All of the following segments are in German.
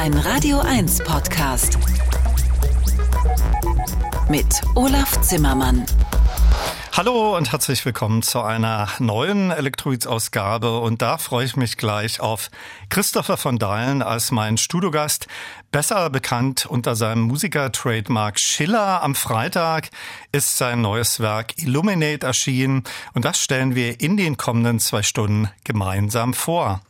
Ein Radio 1 Podcast. Mit Olaf Zimmermann. Hallo und herzlich willkommen zu einer neuen Elektroids-Ausgabe. Und da freue ich mich gleich auf Christopher von Dahlen als mein Studiogast, besser bekannt unter seinem Musiker-Trademark Schiller. Am Freitag ist sein neues Werk Illuminate erschienen und das stellen wir in den kommenden zwei Stunden gemeinsam vor.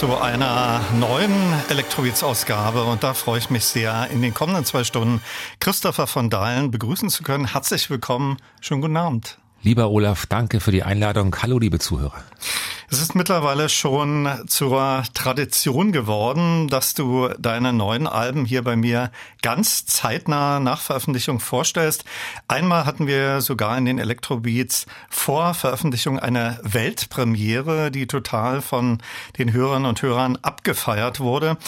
Zu einer neuen Elektrobeats-Ausgabe und da freue ich mich sehr, in den kommenden zwei Stunden Christopher von Dahlen begrüßen zu können. Herzlich willkommen, schönen guten Abend. Lieber Olaf, danke für die Einladung. Hallo, liebe Zuhörer. Es ist mittlerweile schon zur Tradition geworden, dass du deine neuen Alben hier bei mir ganz zeitnah nach Veröffentlichung vorstellst. Einmal hatten wir sogar in den Electrobeats vor Veröffentlichung eine Weltpremiere, die total von den Hörern und Hörern abgefeiert wurde.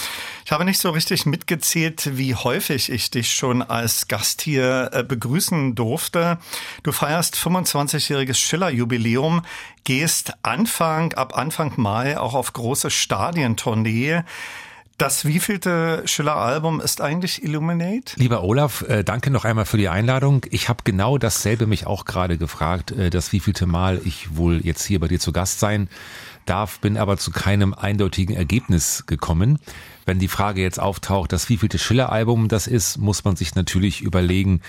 Ich habe nicht so richtig mitgezählt, wie häufig ich dich schon als Gast hier äh, begrüßen durfte. Du feierst 25-jähriges Schiller-Jubiläum, gehst Anfang, ab Anfang Mai auch auf große Stadientournee. Das wievielte Schiller-Album ist eigentlich Illuminate? Lieber Olaf, äh, danke noch einmal für die Einladung. Ich habe genau dasselbe mich auch gerade gefragt, äh, das wievielte Mal ich wohl jetzt hier bei dir zu Gast sein darf, bin aber zu keinem eindeutigen Ergebnis gekommen. Wenn die Frage jetzt auftaucht, das wievielte Schiller-Album das ist, muss man sich natürlich überlegen,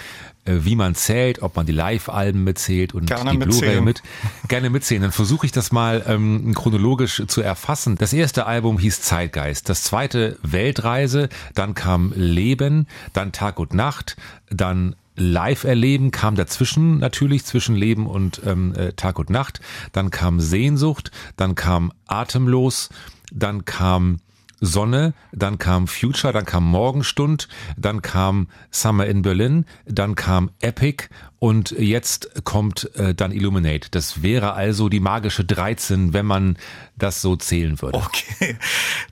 wie man zählt, ob man die Live-Alben mitzählt und Gerne die Blu-ray mit. Gerne mitzählen. Dann versuche ich das mal ähm, chronologisch zu erfassen. Das erste Album hieß Zeitgeist, das zweite Weltreise, dann kam Leben, dann Tag und Nacht, dann live erleben kam dazwischen natürlich zwischen Leben und ähm, äh, Tag und Nacht. Dann kam Sehnsucht, dann kam Atemlos, dann kam Sonne, dann kam Future, dann kam Morgenstund, dann kam Summer in Berlin, dann kam Epic und jetzt kommt äh, dann Illuminate. Das wäre also die magische 13, wenn man das so zählen würde. Okay.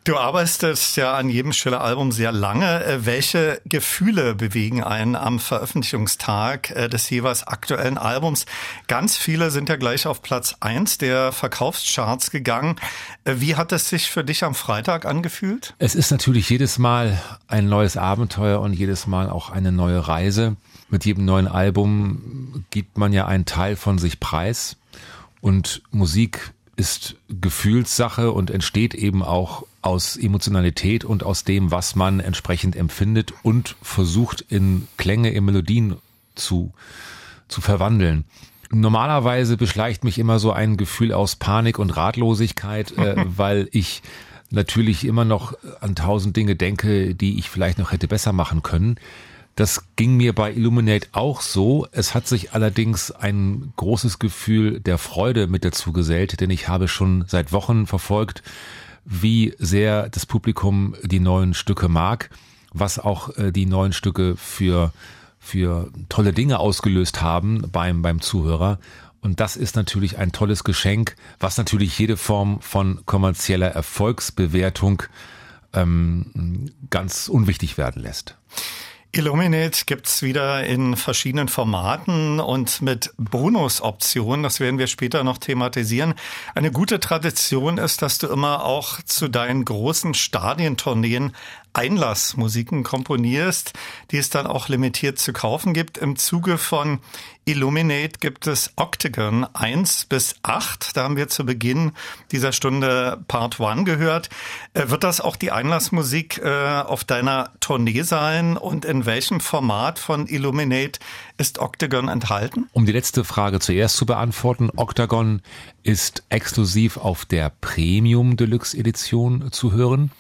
Du arbeitest ja an jedem Schiller-Album sehr lange. Äh, welche Gefühle bewegen einen am Veröffentlichungstag äh, des jeweils aktuellen Albums? Ganz viele sind ja gleich auf Platz eins der Verkaufscharts gegangen. Äh, wie hat es sich für dich am Freitag angefühlt? Es ist natürlich jedes Mal ein neues Abenteuer und jedes Mal auch eine neue Reise mit jedem neuen Album gibt man ja einen Teil von sich preis und Musik ist Gefühlssache und entsteht eben auch aus Emotionalität und aus dem, was man entsprechend empfindet und versucht in Klänge, in Melodien zu, zu verwandeln. Normalerweise beschleicht mich immer so ein Gefühl aus Panik und Ratlosigkeit, äh, weil ich natürlich immer noch an tausend Dinge denke, die ich vielleicht noch hätte besser machen können. Das ging mir bei Illuminate auch so. Es hat sich allerdings ein großes Gefühl der Freude mit dazu gesellt, denn ich habe schon seit Wochen verfolgt, wie sehr das Publikum die neuen Stücke mag, was auch äh, die neuen Stücke für, für tolle Dinge ausgelöst haben beim, beim Zuhörer. Und das ist natürlich ein tolles Geschenk, was natürlich jede Form von kommerzieller Erfolgsbewertung ähm, ganz unwichtig werden lässt. Illuminate gibt's wieder in verschiedenen Formaten und mit Bonusoptionen. Das werden wir später noch thematisieren. Eine gute Tradition ist, dass du immer auch zu deinen großen Stadientourneen Einlassmusiken komponierst, die es dann auch limitiert zu kaufen gibt. Im Zuge von Illuminate gibt es Octagon 1 bis 8. Da haben wir zu Beginn dieser Stunde Part 1 gehört. Äh, wird das auch die Einlassmusik äh, auf deiner Tournee sein und in welchem Format von Illuminate ist Octagon enthalten? Um die letzte Frage zuerst zu beantworten, Octagon ist exklusiv auf der Premium Deluxe Edition zu hören.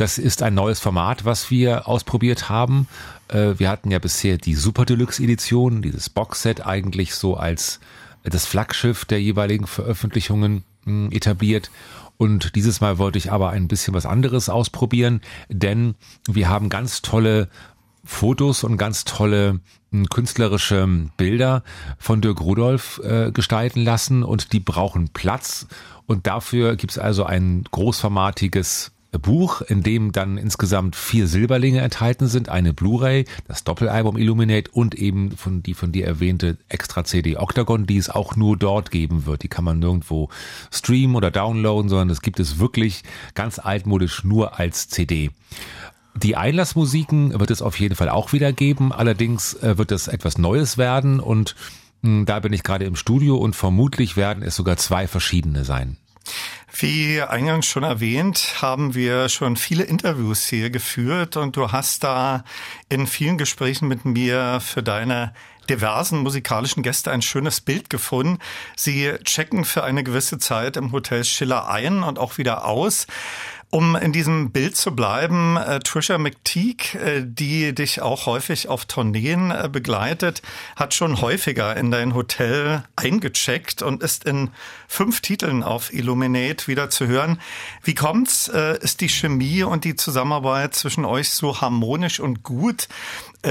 Das ist ein neues Format, was wir ausprobiert haben. Äh, wir hatten ja bisher die Super Deluxe Edition, dieses Boxset eigentlich so als das Flaggschiff der jeweiligen Veröffentlichungen hm, etabliert. Und dieses Mal wollte ich aber ein bisschen was anderes ausprobieren, denn wir haben ganz tolle Fotos und ganz tolle hm, künstlerische Bilder von Dirk Rudolf äh, gestalten lassen und die brauchen Platz. Und dafür gibt es also ein großformatiges Buch, in dem dann insgesamt vier Silberlinge enthalten sind, eine Blu-ray, das Doppelalbum Illuminate und eben von die von dir erwähnte Extra CD Octagon, die es auch nur dort geben wird. Die kann man nirgendwo streamen oder downloaden, sondern das gibt es wirklich ganz altmodisch nur als CD. Die Einlassmusiken wird es auf jeden Fall auch wieder geben, allerdings äh, wird es etwas Neues werden und hm, da bin ich gerade im Studio und vermutlich werden es sogar zwei verschiedene sein. Wie eingangs schon erwähnt, haben wir schon viele Interviews hier geführt und du hast da in vielen Gesprächen mit mir für deine diversen musikalischen Gäste ein schönes Bild gefunden. Sie checken für eine gewisse Zeit im Hotel Schiller ein und auch wieder aus. Um in diesem Bild zu bleiben, äh, Trisha McTeague, äh, die dich auch häufig auf Tourneen äh, begleitet, hat schon häufiger in dein Hotel eingecheckt und ist in fünf Titeln auf Illuminate wieder zu hören. Wie kommt's? Ist die Chemie und die Zusammenarbeit zwischen euch so harmonisch und gut,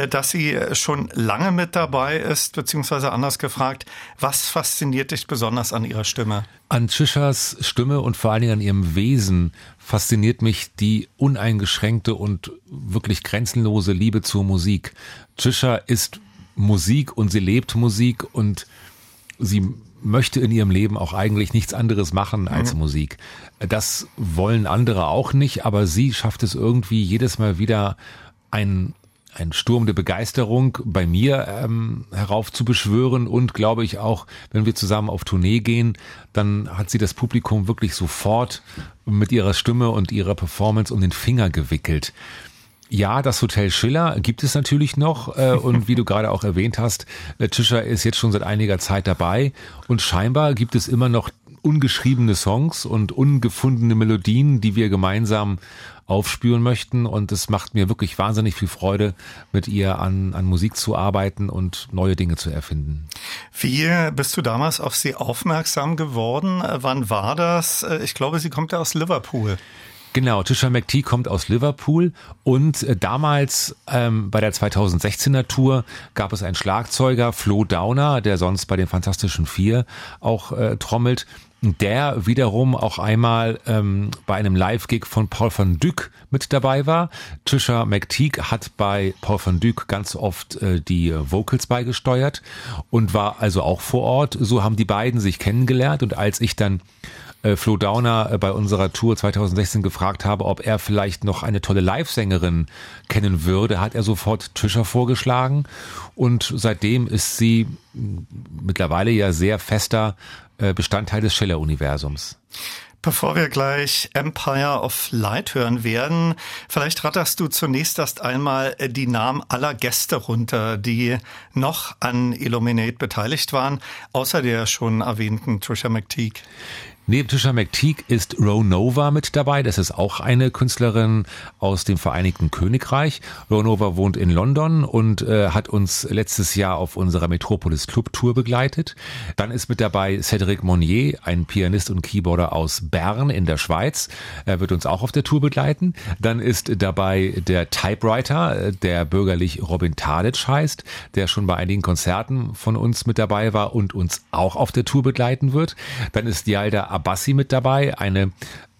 dass sie schon lange mit dabei ist, beziehungsweise anders gefragt, was fasziniert dich besonders an ihrer Stimme? An Trishas Stimme und vor allen Dingen an ihrem Wesen fasziniert mich die uneingeschränkte und wirklich grenzenlose Liebe zur Musik. Trisha ist Musik und sie lebt Musik und sie möchte in ihrem Leben auch eigentlich nichts anderes machen als mhm. Musik. Das wollen andere auch nicht, aber sie schafft es irgendwie jedes Mal wieder ein ein Sturm der Begeisterung bei mir ähm, heraufzubeschwören und glaube ich auch, wenn wir zusammen auf Tournee gehen, dann hat sie das Publikum wirklich sofort mit ihrer Stimme und ihrer Performance um den Finger gewickelt. Ja, das Hotel Schiller gibt es natürlich noch äh, und wie du gerade auch erwähnt hast, äh, Tischer ist jetzt schon seit einiger Zeit dabei und scheinbar gibt es immer noch ungeschriebene Songs und ungefundene Melodien, die wir gemeinsam aufspüren möchten. Und es macht mir wirklich wahnsinnig viel Freude, mit ihr an, an Musik zu arbeiten und neue Dinge zu erfinden. Wie bist du damals auf sie aufmerksam geworden? Wann war das? Ich glaube, sie kommt ja aus Liverpool. Genau, Tisha McTee kommt aus Liverpool und äh, damals ähm, bei der 2016er Tour gab es einen Schlagzeuger, Flo Downer, der sonst bei den Fantastischen Vier auch äh, trommelt der wiederum auch einmal ähm, bei einem Live-Gig von Paul van Dyk mit dabei war. Trisha McTeague hat bei Paul van Dyk ganz oft äh, die Vocals beigesteuert und war also auch vor Ort. So haben die beiden sich kennengelernt und als ich dann äh, Flo Downer äh, bei unserer Tour 2016 gefragt habe, ob er vielleicht noch eine tolle Live-Sängerin kennen würde, hat er sofort Trisha vorgeschlagen und seitdem ist sie mittlerweile ja sehr fester Bestandteil des Schiller-Universums. Bevor wir gleich Empire of Light hören werden, vielleicht ratterst du zunächst erst einmal äh, die Namen aller Gäste runter, die noch an Illuminate beteiligt waren, außer der schon erwähnten Trisha McTeague. Neben Tisha McTeague ist Ronova mit dabei. Das ist auch eine Künstlerin aus dem Vereinigten Königreich. Ronova wohnt in London und äh, hat uns letztes Jahr auf unserer Metropolis Club Tour begleitet. Dann ist mit dabei Cedric Monnier, ein Pianist und Keyboarder aus Bern in der Schweiz. Er wird uns auch auf der Tour begleiten. Dann ist dabei der Typewriter, der bürgerlich Robin Tadic heißt, der schon bei einigen Konzerten von uns mit dabei war und uns auch auf der Tour begleiten wird. Dann ist Yalda Abbasi mit dabei, eine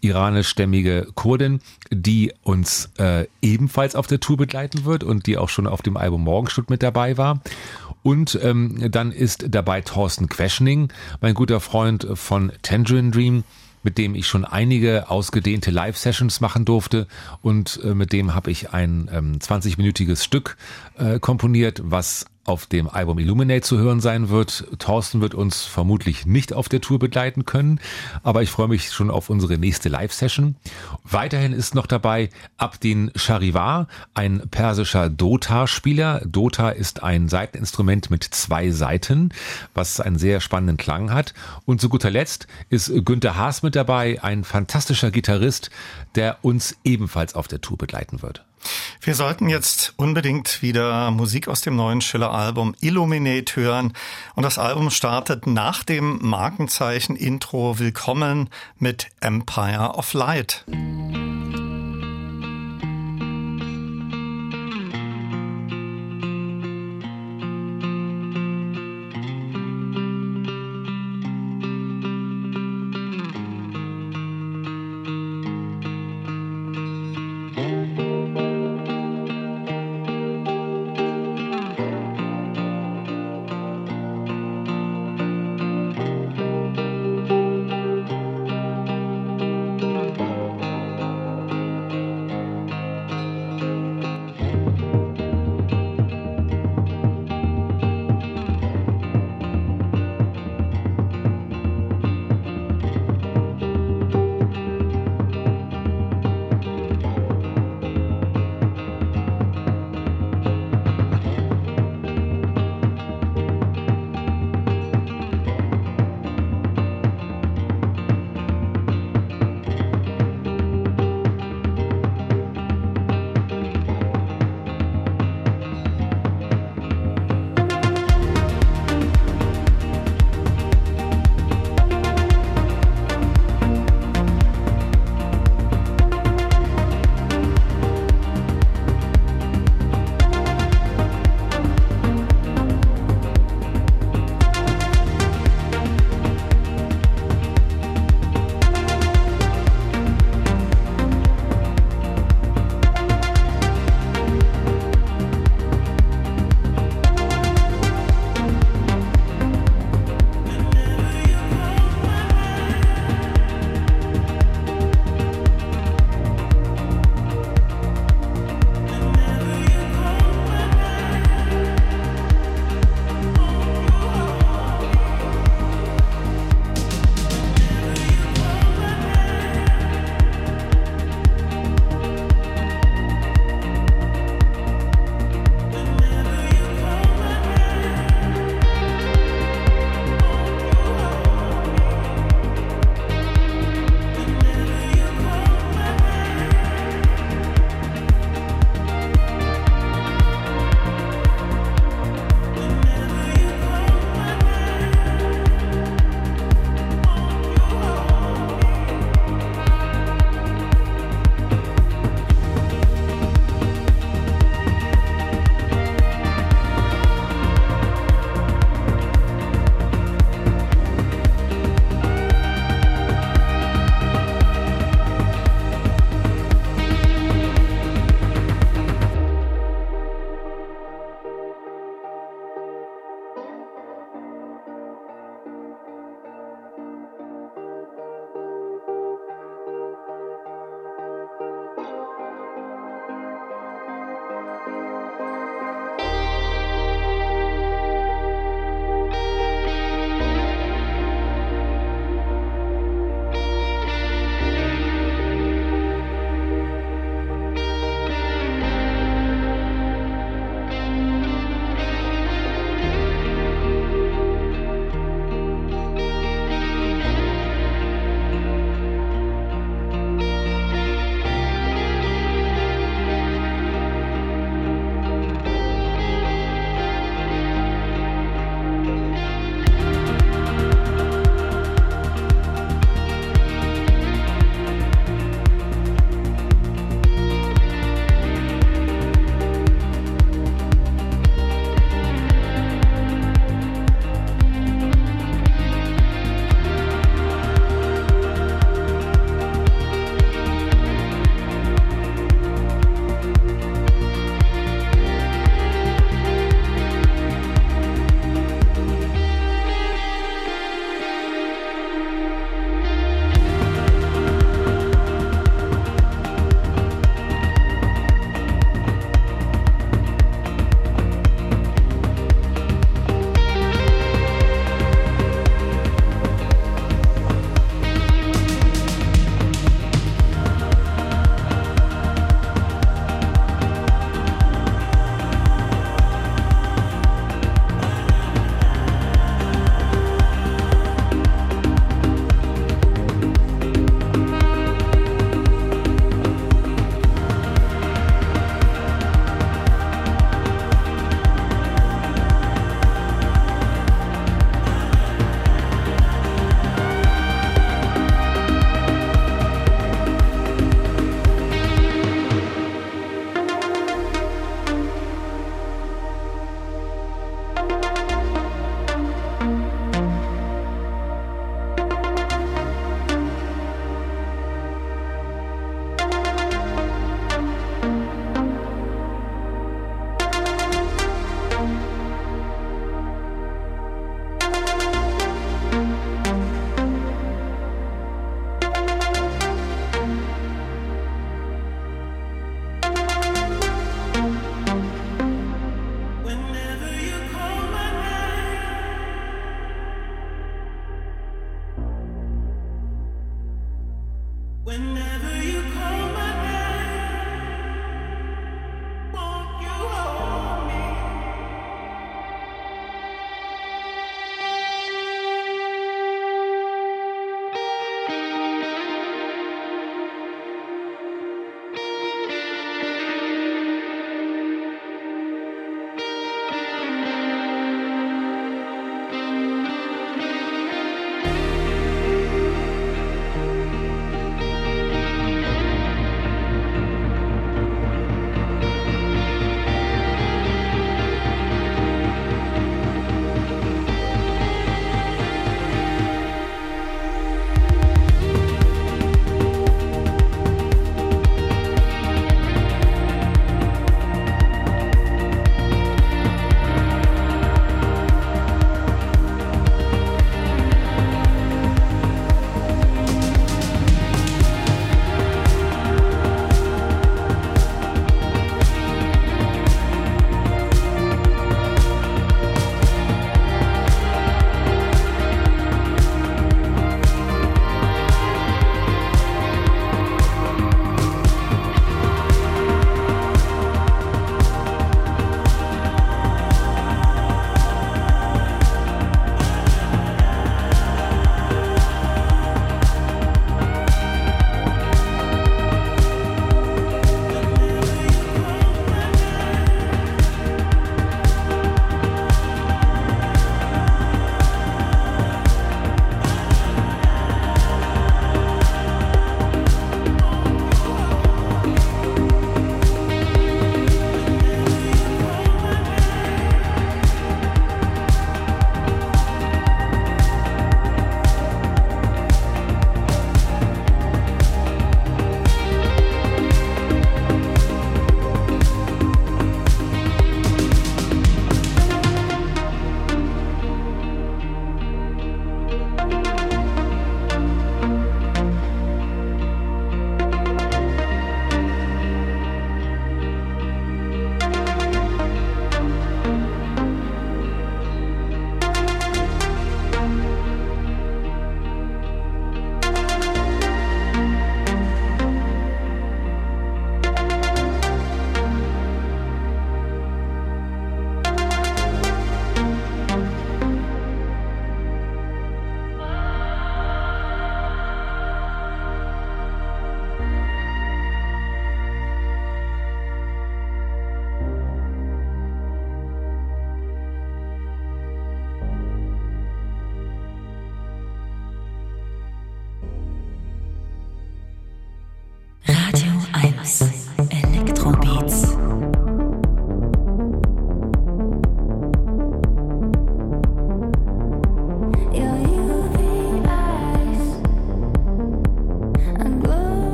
iranischstämmige Kurdin, die uns äh, ebenfalls auf der Tour begleiten wird und die auch schon auf dem Album Morgenstund mit dabei war. Und ähm, dann ist dabei Thorsten Queschning, mein guter Freund von Tangerine Dream, mit dem ich schon einige ausgedehnte Live-Sessions machen durfte und äh, mit dem habe ich ein ähm, 20-minütiges Stück äh, komponiert, was auf dem Album Illuminate zu hören sein wird. Thorsten wird uns vermutlich nicht auf der Tour begleiten können, aber ich freue mich schon auf unsere nächste Live-Session. Weiterhin ist noch dabei Abdin Charivar, ein persischer Dota-Spieler. Dota ist ein Seiteninstrument mit zwei Seiten, was einen sehr spannenden Klang hat. Und zu guter Letzt ist Günther Haas mit dabei, ein fantastischer Gitarrist, der uns ebenfalls auf der Tour begleiten wird. Wir sollten jetzt unbedingt wieder Musik aus dem neuen Schiller-Album Illuminate hören. Und das Album startet nach dem Markenzeichen Intro Willkommen mit Empire of Light.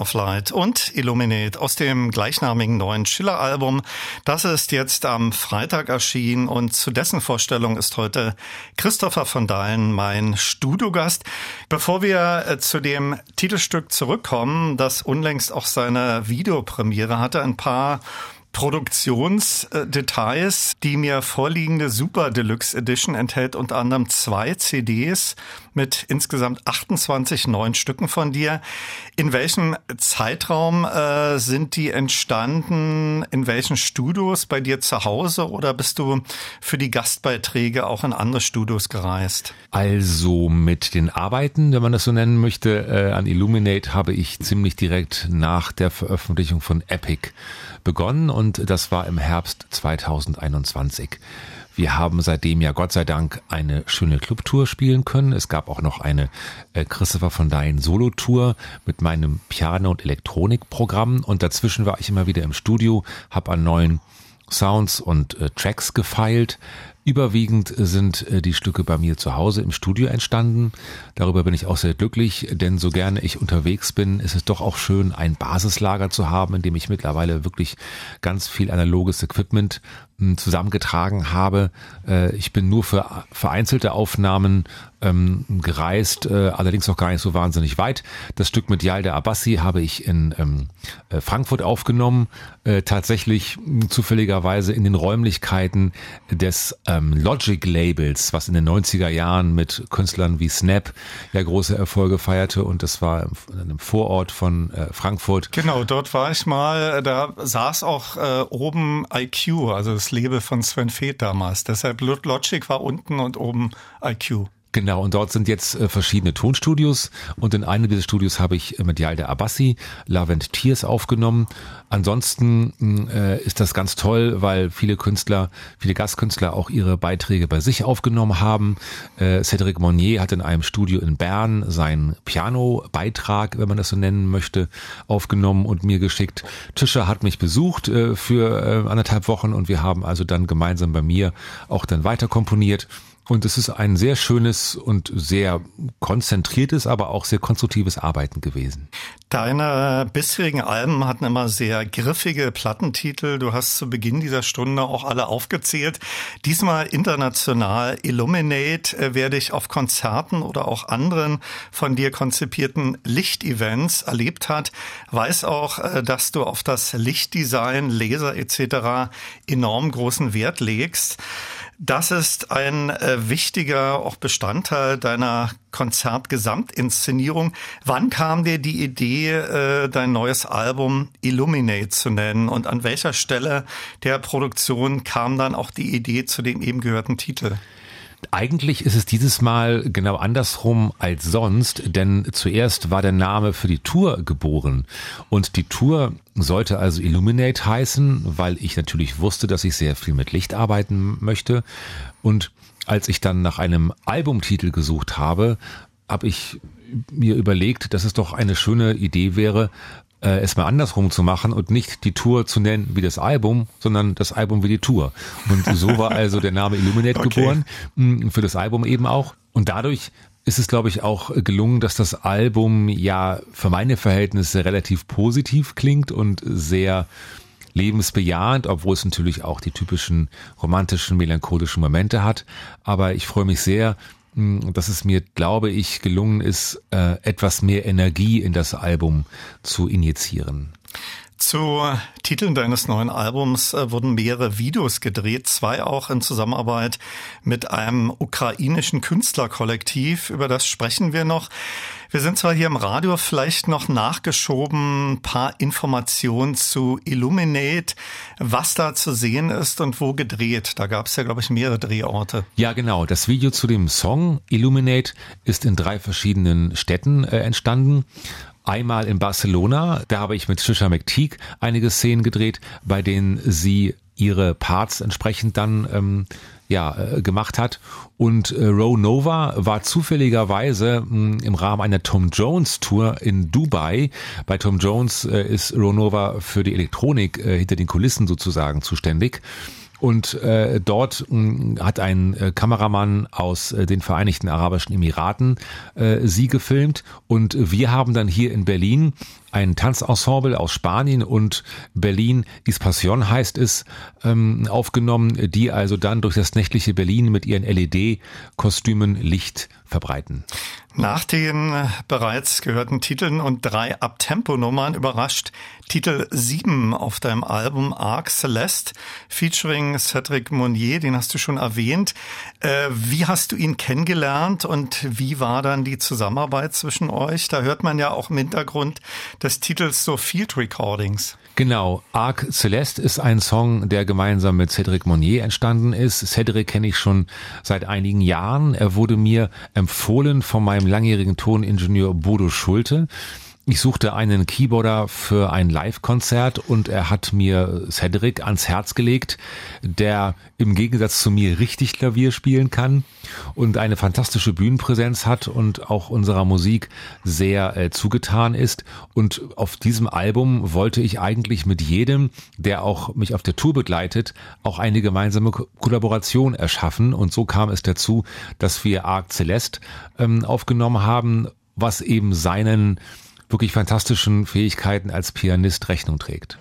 Of Light und Illuminate aus dem gleichnamigen neuen Schiller-Album. Das ist jetzt am Freitag erschienen und zu dessen Vorstellung ist heute Christopher von Dahlen mein Studiogast. Bevor wir äh, zu dem Titelstück zurückkommen, das unlängst auch seine Videopremiere hatte, ein paar Produktionsdetails. Die mir vorliegende Super Deluxe Edition enthält unter anderem zwei CDs mit insgesamt 28 neuen Stücken von dir. In welchem Zeitraum äh, sind die entstanden? In welchen Studios bei dir zu Hause oder bist du für die Gastbeiträge auch in andere Studios gereist? Also mit den Arbeiten, wenn man das so nennen möchte, äh, an Illuminate habe ich ziemlich direkt nach der Veröffentlichung von Epic begonnen und das war im Herbst 2021. Wir haben seitdem ja Gott sei Dank eine schöne Clubtour spielen können. Es gab auch noch eine äh, Christopher von Dein Solo-Tour mit meinem Piano- und Elektronikprogramm und dazwischen war ich immer wieder im Studio, habe an neuen Sounds und äh, Tracks gefeilt. Überwiegend sind äh, die Stücke bei mir zu Hause im Studio entstanden. Darüber bin ich auch sehr glücklich, denn so gerne ich unterwegs bin, ist es doch auch schön, ein Basislager zu haben, in dem ich mittlerweile wirklich ganz viel analoges Equipment zusammengetragen habe. Äh, ich bin nur für vereinzelte Aufnahmen ähm, gereist, äh, allerdings auch gar nicht so wahnsinnig weit. Das Stück mit Yalda Abbasi habe ich in ähm, äh, Frankfurt aufgenommen, tatsächlich hm, zufälligerweise in den Räumlichkeiten des ähm, Logic Labels, was in den 90er Jahren mit Künstlern wie Snap ja große Erfolge feierte und das war in einem Vorort von Frankfurt. Genau, dort war ich mal, da saß auch oben IQ, also das Label von Sven Feth damals. Deshalb Logic war unten und oben IQ. Genau, und dort sind jetzt äh, verschiedene Tonstudios und in einem dieser Studios habe ich äh, mit Yalda Abbasi Love and Tears aufgenommen. Ansonsten mm, äh, ist das ganz toll, weil viele Künstler, viele Gastkünstler auch ihre Beiträge bei sich aufgenommen haben. Äh, Cedric Monnier hat in einem Studio in Bern seinen Piano-Beitrag, wenn man das so nennen möchte, aufgenommen und mir geschickt. Tischer hat mich besucht äh, für äh, anderthalb Wochen und wir haben also dann gemeinsam bei mir auch dann weiter komponiert. Und es ist ein sehr schönes und sehr konzentriertes, aber auch sehr konstruktives Arbeiten gewesen. Deine bisherigen Alben hatten immer sehr griffige Plattentitel. Du hast zu Beginn dieser Stunde auch alle aufgezählt. Diesmal international Illuminate äh, werde ich auf Konzerten oder auch anderen von dir konzipierten Lichtevents erlebt hat. Weiß auch, äh, dass du auf das Lichtdesign, Laser etc. enorm großen Wert legst. Das ist ein äh, wichtiger auch Bestandteil deiner Konzertgesamtinszenierung. Wann kam dir die Idee, äh, dein neues Album Illuminate zu nennen? Und an welcher Stelle der Produktion kam dann auch die Idee zu dem eben gehörten Titel? Eigentlich ist es dieses Mal genau andersrum als sonst, denn zuerst war der Name für die Tour geboren. Und die Tour sollte also Illuminate heißen, weil ich natürlich wusste, dass ich sehr viel mit Licht arbeiten möchte. Und als ich dann nach einem Albumtitel gesucht habe, habe ich mir überlegt, dass es doch eine schöne Idee wäre, äh, es mal andersrum zu machen und nicht die Tour zu nennen wie das Album, sondern das Album wie die Tour. Und so war also der Name Illuminate okay. geboren, mh, für das Album eben auch. Und dadurch ist es, glaube ich, auch gelungen, dass das Album ja für meine Verhältnisse relativ positiv klingt und sehr lebensbejahend, obwohl es natürlich auch die typischen romantischen, melancholischen Momente hat. Aber ich freue mich sehr, dass es mir, glaube ich, gelungen ist, äh, etwas mehr Energie in das Album zu injizieren. Zu Titeln deines neuen Albums äh, wurden mehrere Videos gedreht, zwei auch in Zusammenarbeit mit einem ukrainischen Künstlerkollektiv. Über das sprechen wir noch. Wir sind zwar hier im Radio, vielleicht noch nachgeschoben, ein paar Informationen zu Illuminate, was da zu sehen ist und wo gedreht. Da gab es ja, glaube ich, mehrere Drehorte. Ja, genau. Das Video zu dem Song Illuminate ist in drei verschiedenen Städten äh, entstanden. Einmal in Barcelona, da habe ich mit Trisha McTeague einige Szenen gedreht, bei denen sie ihre Parts entsprechend dann ähm, ja, äh, gemacht hat. Und äh, Ro Nova war zufälligerweise mh, hm, im Rahmen einer Tom Jones Tour in Dubai. Bei Tom Jones äh, ist Ro Nova für die Elektronik äh, hinter den Kulissen sozusagen zuständig. Und äh, dort mh, hm, hat ein äh, Kameramann aus äh, den Vereinigten Arabischen Emiraten äh, sie gefilmt. Und wir haben dann hier in Berlin ein Tanzensemble aus Spanien und Berlin Ispasion heißt es, ähm, aufgenommen, die also dann durch das nächtliche Berlin mit ihren LED-Kostümen Licht verbreiten. Nach den bereits gehörten Titeln und drei Abtempo-Nummern überrascht Titel 7 auf deinem Album Arc Celeste featuring Cedric Monnier, den hast du schon erwähnt. Äh, wie hast du ihn kennengelernt und wie war dann die Zusammenarbeit zwischen euch? Da hört man ja auch im Hintergrund des Titels so Field Recordings. Genau, Arc Celeste ist ein Song, der gemeinsam mit Cedric Monnier entstanden ist. Cedric kenne ich schon seit einigen Jahren. Er wurde mir empfohlen von meinem langjährigen Toningenieur Bodo Schulte. Ich suchte einen Keyboarder für ein Live-Konzert und er hat mir Cedric ans Herz gelegt, der im Gegensatz zu mir richtig Klavier spielen kann und eine fantastische Bühnenpräsenz hat und auch unserer Musik sehr äh, zugetan ist. Und auf diesem Album wollte ich eigentlich mit jedem, der auch mich auf der Tour begleitet, auch eine gemeinsame Ko Kollaboration erschaffen. Und so kam es dazu, dass wir Arc Celeste ähm, aufgenommen haben, was eben seinen wirklich fantastischen Fähigkeiten als Pianist Rechnung trägt.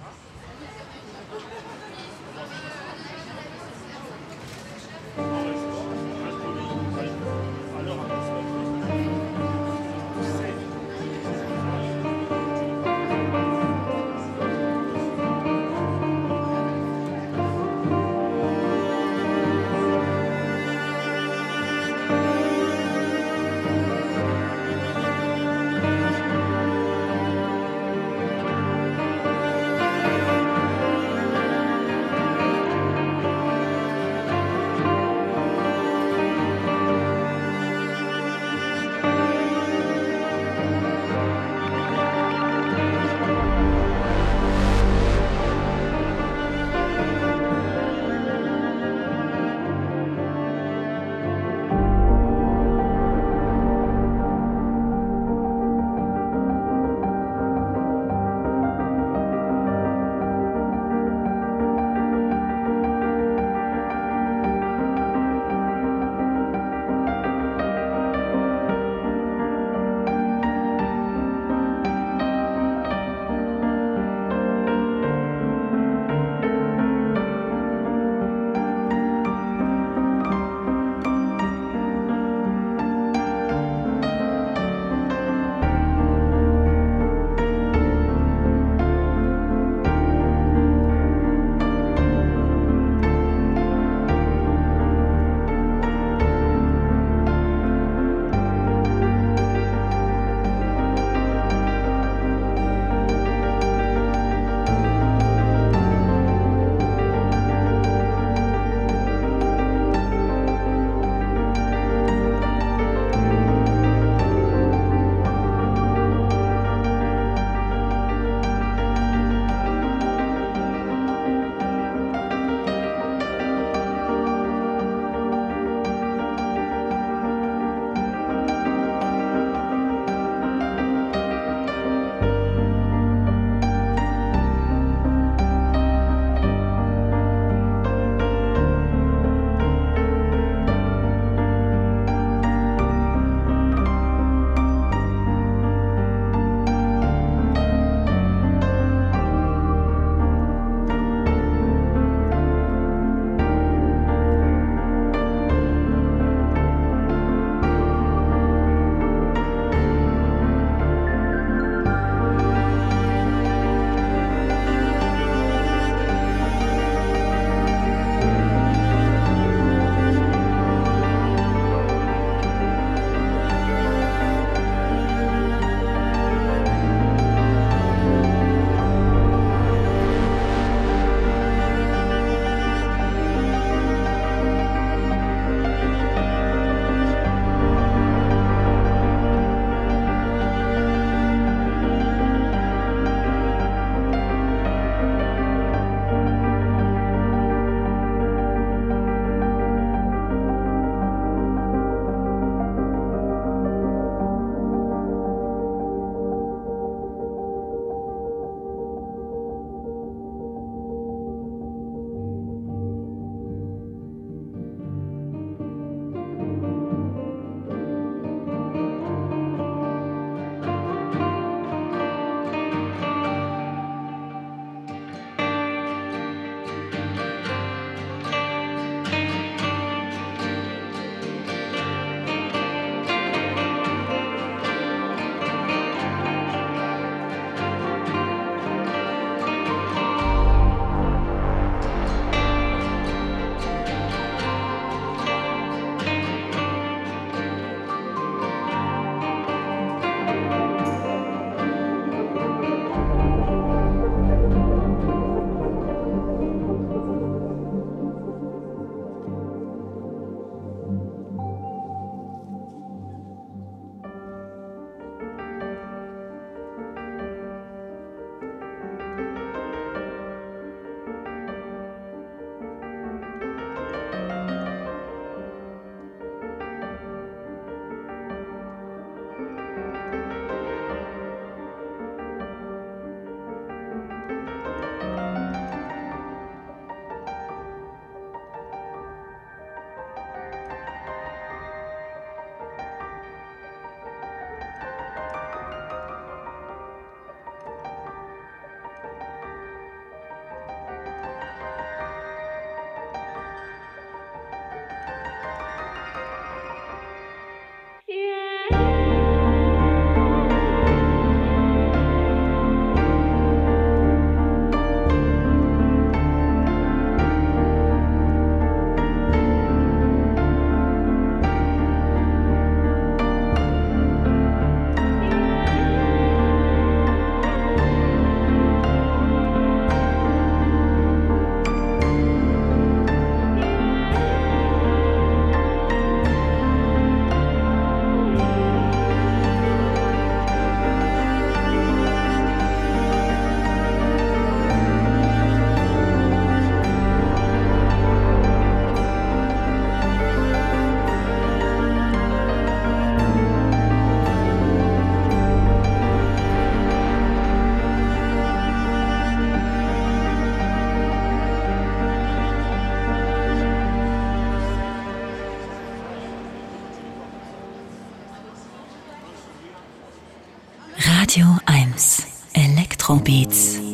Radio 1 Elektrobeats.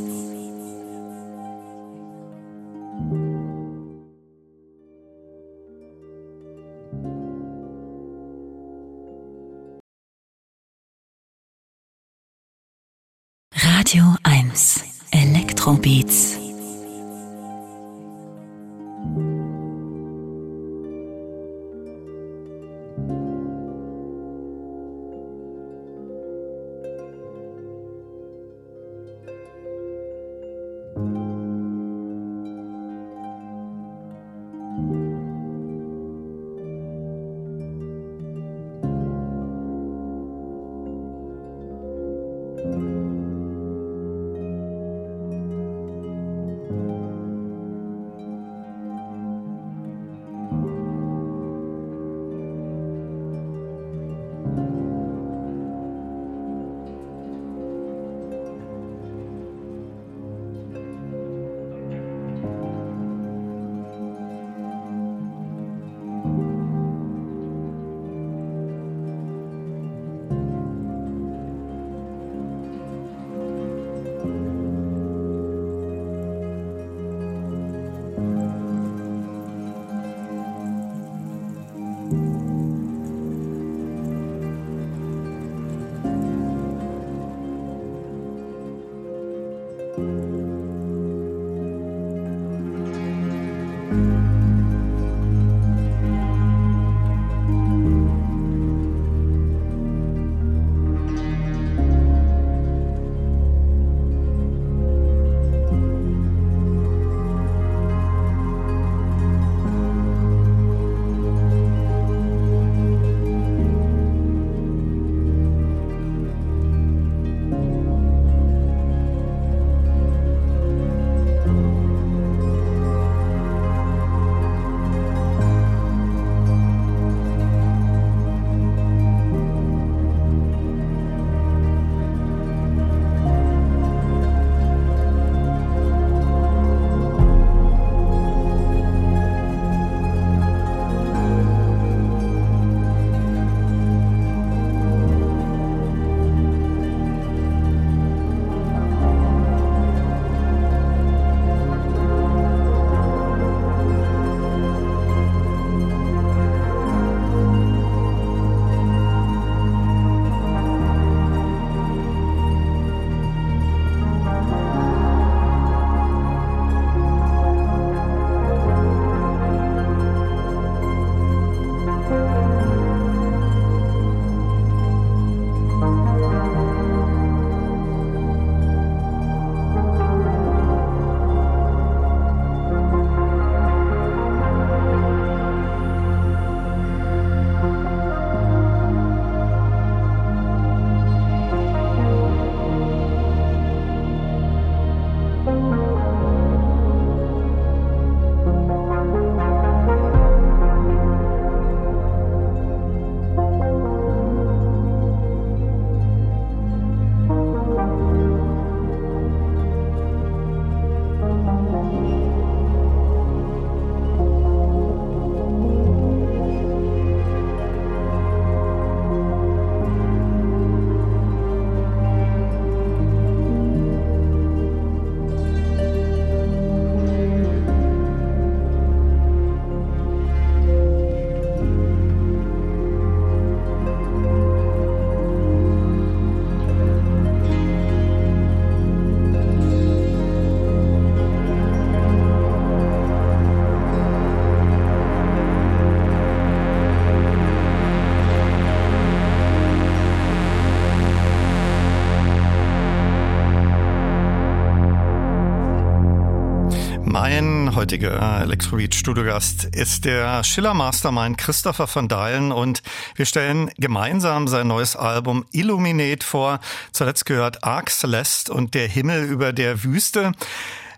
Heutiger Elektrobeat-Studiogast ist der Schiller-Mastermind Christopher von Dahlen und wir stellen gemeinsam sein neues Album Illuminate vor. Zuletzt gehört Arc Celeste und der Himmel über der Wüste.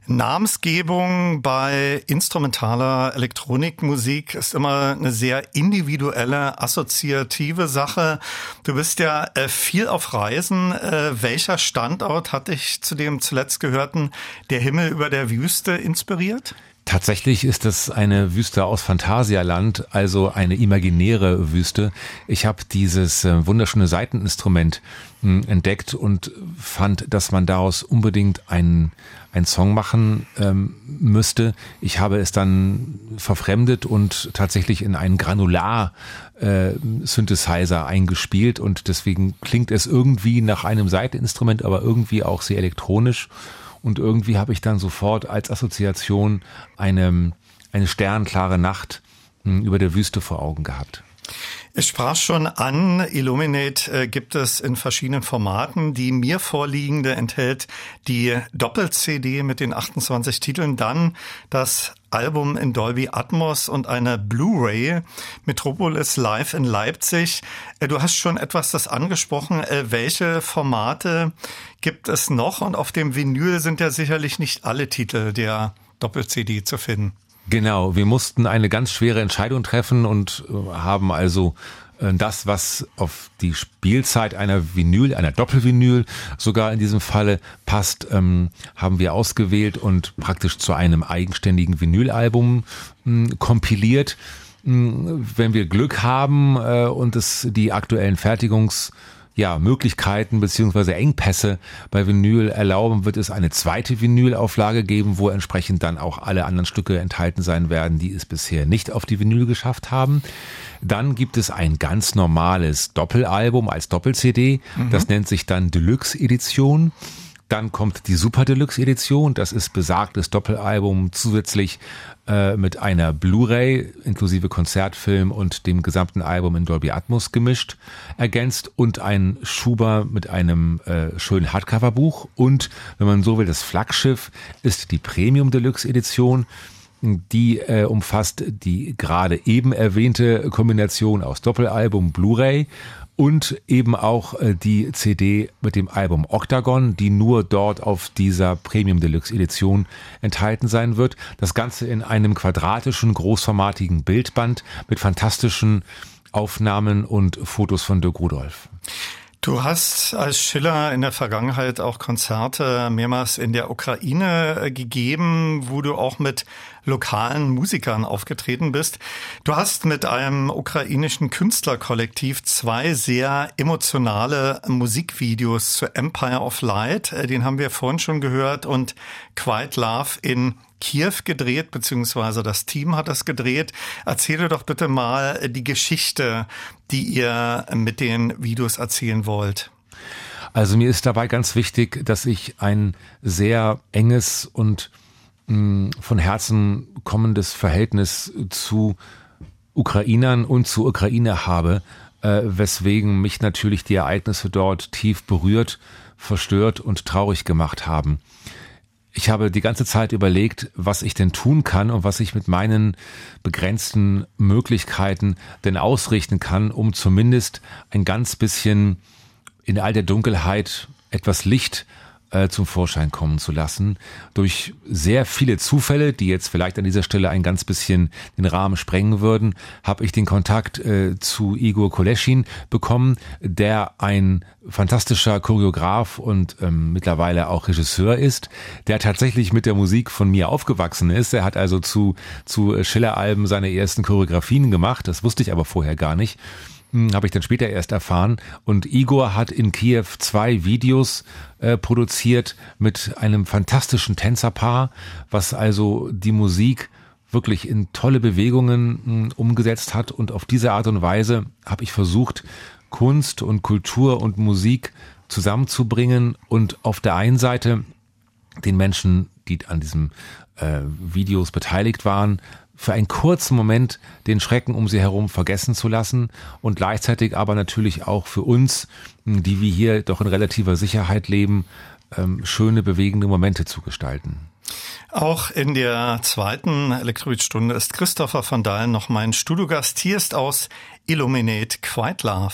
Namensgebung bei instrumentaler Elektronikmusik ist immer eine sehr individuelle, assoziative Sache. Du bist ja äh, viel auf Reisen. Äh, welcher Standort hat dich zu dem zuletzt gehörten Der Himmel über der Wüste inspiriert? Tatsächlich ist das eine Wüste aus Phantasialand, also eine imaginäre Wüste. Ich habe dieses äh, wunderschöne Seiteninstrument hm, entdeckt und fand, dass man daraus unbedingt einen, einen Song machen ähm, müsste. Ich habe es dann verfremdet und tatsächlich in einen Granular-Synthesizer äh, eingespielt und deswegen klingt es irgendwie nach einem Seiteninstrument, aber irgendwie auch sehr elektronisch. Und irgendwie habe ich dann sofort als Assoziation eine, eine sternklare Nacht hm, über der Wüste vor Augen gehabt. Ich sprach schon an, Illuminate äh, gibt es in verschiedenen Formaten. Die mir vorliegende enthält die Doppel-CD mit den 28 Titeln, dann das Album in Dolby Atmos und eine Blu-ray Metropolis Live in Leipzig. Äh, du hast schon etwas das angesprochen. Äh, welche Formate gibt es noch? Und auf dem Vinyl sind ja sicherlich nicht alle Titel der Doppel-CD zu finden. Genau, wir mussten eine ganz schwere Entscheidung treffen und äh, haben also das, was auf die Spielzeit einer Vinyl, einer Doppelvinyl sogar in diesem Falle passt, ähm, haben wir ausgewählt und praktisch zu einem eigenständigen Vinylalbum hm, kompiliert. Hm, wenn wir Glück haben äh, und es die aktuellen Fertigungs ja, Möglichkeiten beziehungsweise Engpässe bei Vinyl erlauben, wird es eine zweite Vinylauflage geben, wo entsprechend dann auch alle anderen Stücke enthalten sein werden, die es bisher nicht auf die Vinyl geschafft haben. Dann gibt es ein ganz normales Doppelalbum als Doppel-CD. Mhm. Das nennt sich dann Deluxe Edition. Dann kommt die Super Deluxe Edition. Das ist besagtes Doppelalbum zusätzlich äh, mit einer Blu-ray inklusive Konzertfilm und dem gesamten Album in Dolby Atmos gemischt, ergänzt und ein Schuber mit einem äh, schönen Hardcover-Buch. Und wenn man so will, das Flaggschiff ist die Premium Deluxe Edition. Die äh, umfasst die gerade eben erwähnte Kombination aus Doppelalbum Blu-ray und eben auch äh, die CD mit dem Album Octagon, die nur dort auf dieser Premium Deluxe Edition enthalten sein wird. Das Ganze in einem quadratischen, großformatigen Bildband mit fantastischen Aufnahmen und Fotos von Dirk Rudolph. Du hast als Schiller in der Vergangenheit auch Konzerte mehrmals in der Ukraine äh, gegeben, wo du auch mit lokalen Musikern aufgetreten bist. Du hast mit einem ukrainischen Künstlerkollektiv zwei sehr emotionale Musikvideos zu Empire of Light, äh, den haben wir vorhin schon gehört, und Quiet Love in Kiew gedreht, beziehungsweise das Team hat das gedreht. Erzähle doch bitte mal die Geschichte, die ihr mit den Videos erzählen wollt. Also mir ist dabei ganz wichtig, dass ich ein sehr enges und von Herzen kommendes Verhältnis zu Ukrainern und zu Ukraine habe, äh, weswegen mich natürlich die Ereignisse dort tief berührt, verstört und traurig gemacht haben. Ich habe die ganze Zeit überlegt, was ich denn tun kann und was ich mit meinen begrenzten Möglichkeiten denn ausrichten kann, um zumindest ein ganz bisschen in all der Dunkelheit etwas Licht äh, zum Vorschein kommen zu lassen. Durch sehr viele Zufälle, die jetzt vielleicht an dieser Stelle ein ganz bisschen den Rahmen sprengen würden, habe ich den Kontakt äh, zu Igor Koleschin bekommen, der ein fantastischer Choreograf und ähm, mittlerweile auch Regisseur ist, der tatsächlich mit der Musik von mir aufgewachsen ist. Er hat also zu, zu Schiller-Alben seine ersten Choreografien gemacht. Das wusste ich aber vorher gar nicht. Hm, habe ich dann später erst erfahren. Und Igor hat in Kiew zwei Videos äh, produziert mit einem fantastischen Tänzerpaar, was also die Musik wirklich in tolle Bewegungen mh, hm, umgesetzt hat. Und auf diese Art und Weise habe ich versucht, Kunst und Kultur und Musik zusammenzubringen und auf der einen Seite den Menschen, die an diesen äh, Videos beteiligt waren, für einen kurzen Moment den Schrecken um sie herum vergessen zu lassen und gleichzeitig aber natürlich auch für uns, die wir hier doch in relativer Sicherheit leben, ähm, schöne, bewegende Momente zu gestalten. Auch in der zweiten Elektroid-Stunde ist Christopher von Dahlen noch mein Studiogast. Hier ist aus Illuminate Quiet Love.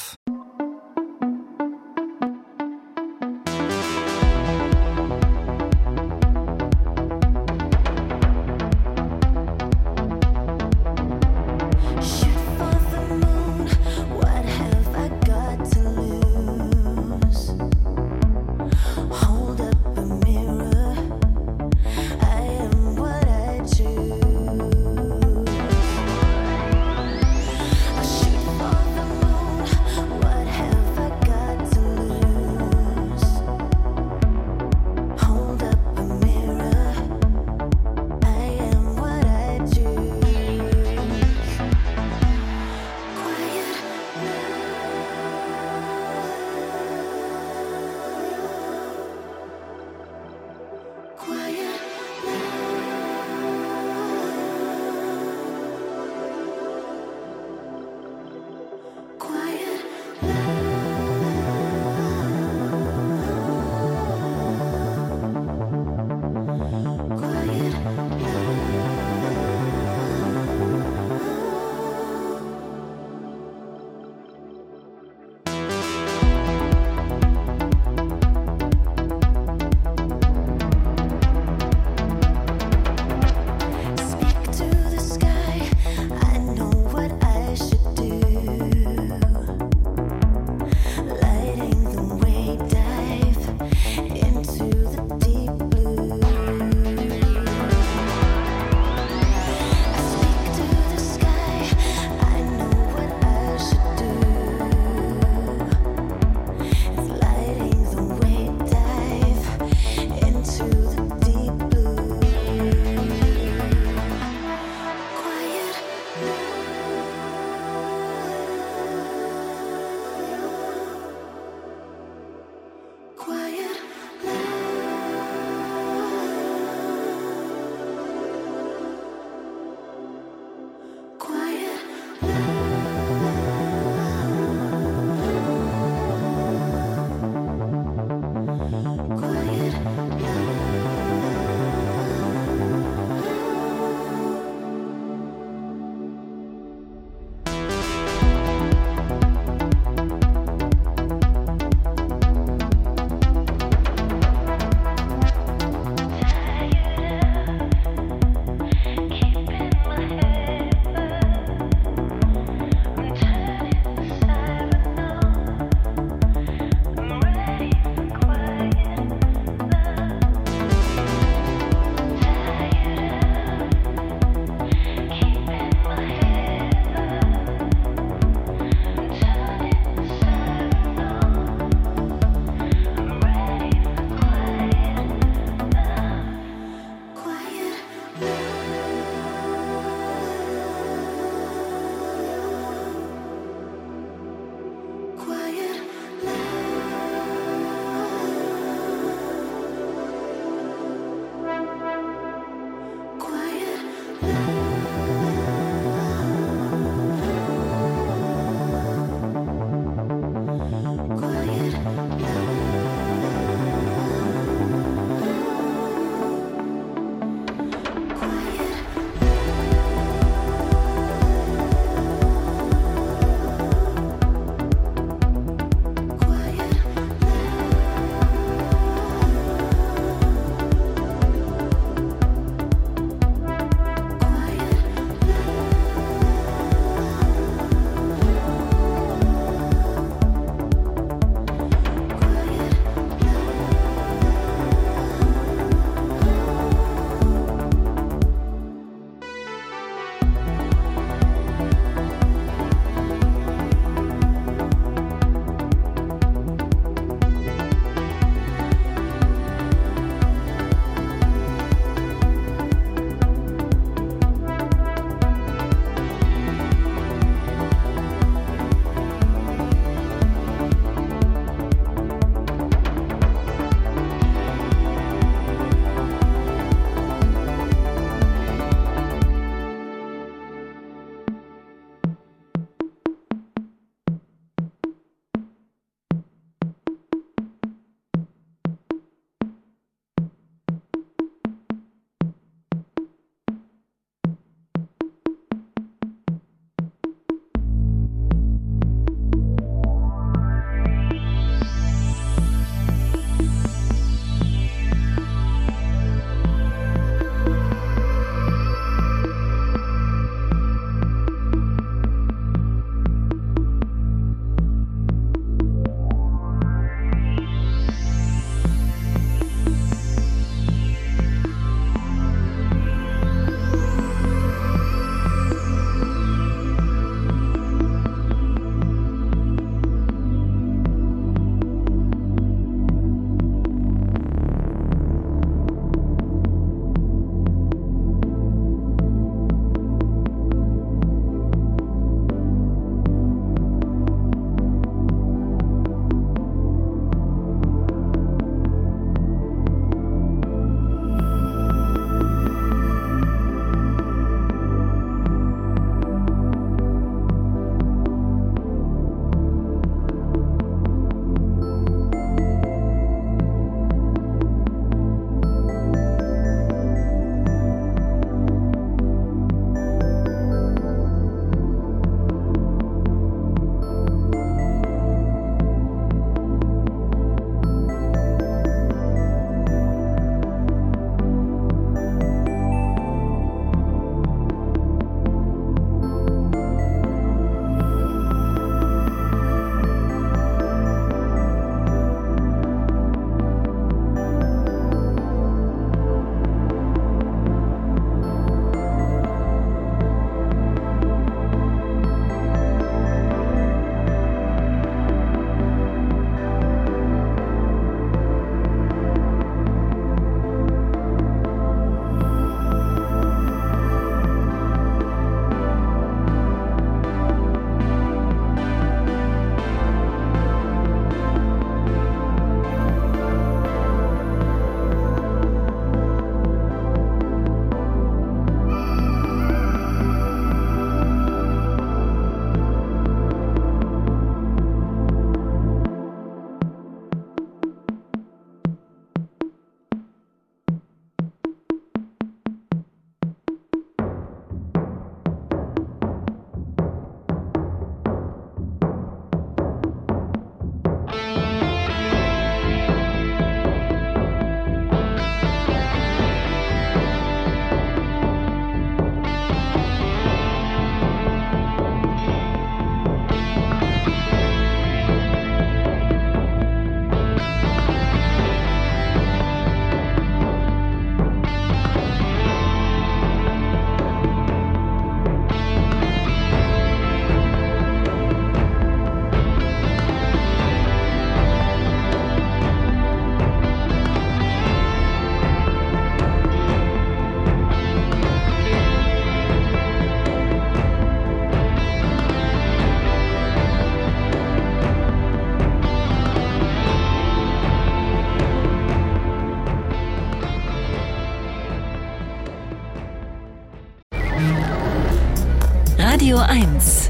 Radio 1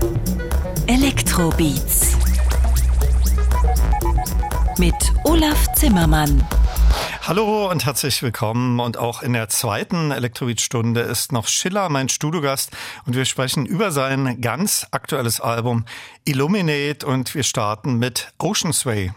Elektrobeats mit Olaf Zimmermann. Hallo und herzlich willkommen. Und auch in der zweiten Elektrobeat-Stunde ist noch Schiller mein Studiogast und wir sprechen über sein ganz aktuelles Album Illuminate und wir starten mit Ocean's Way.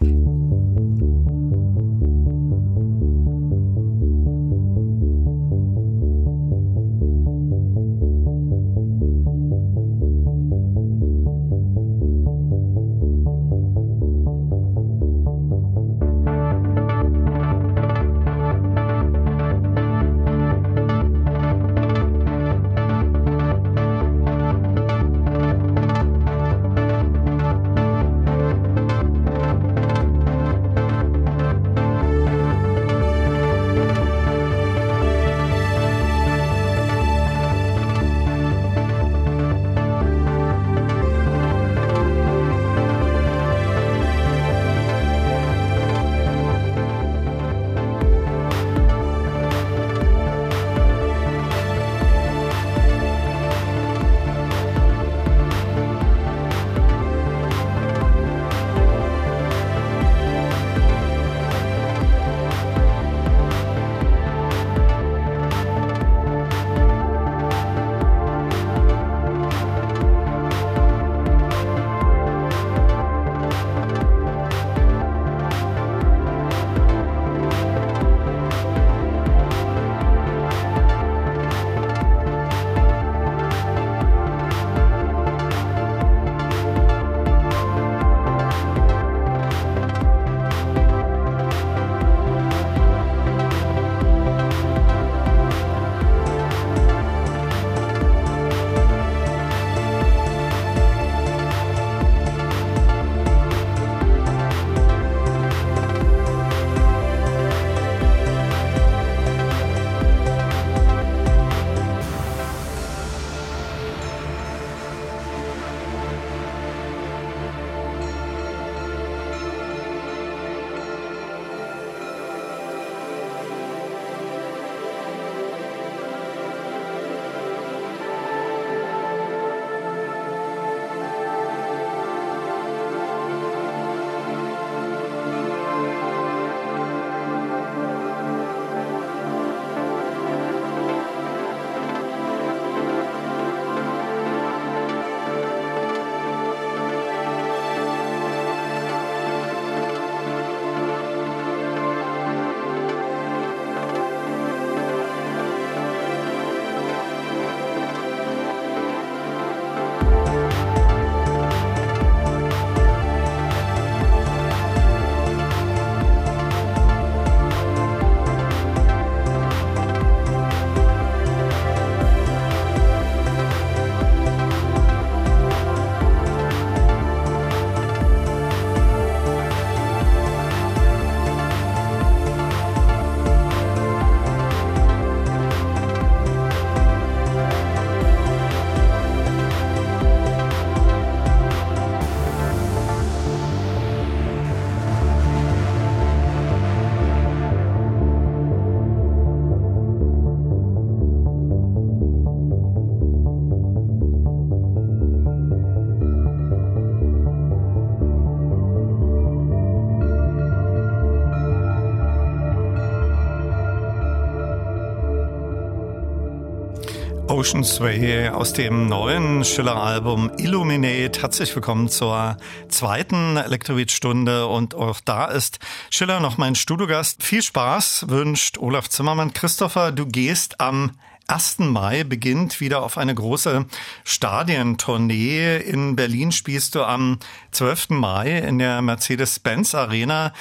Ocean's Way aus dem neuen Schiller-Album Illuminate. Herzlich willkommen zur zweiten Elektrobeat-Stunde und auch da ist Schiller noch mein Studiogast. Viel Spaß wünscht Olaf Zimmermann. Christopher, du gehst am 1. Mai beginnt wieder auf eine große Stadientournee. In Berlin spielst du am 12. Mai in der Mercedes-Benz Arena.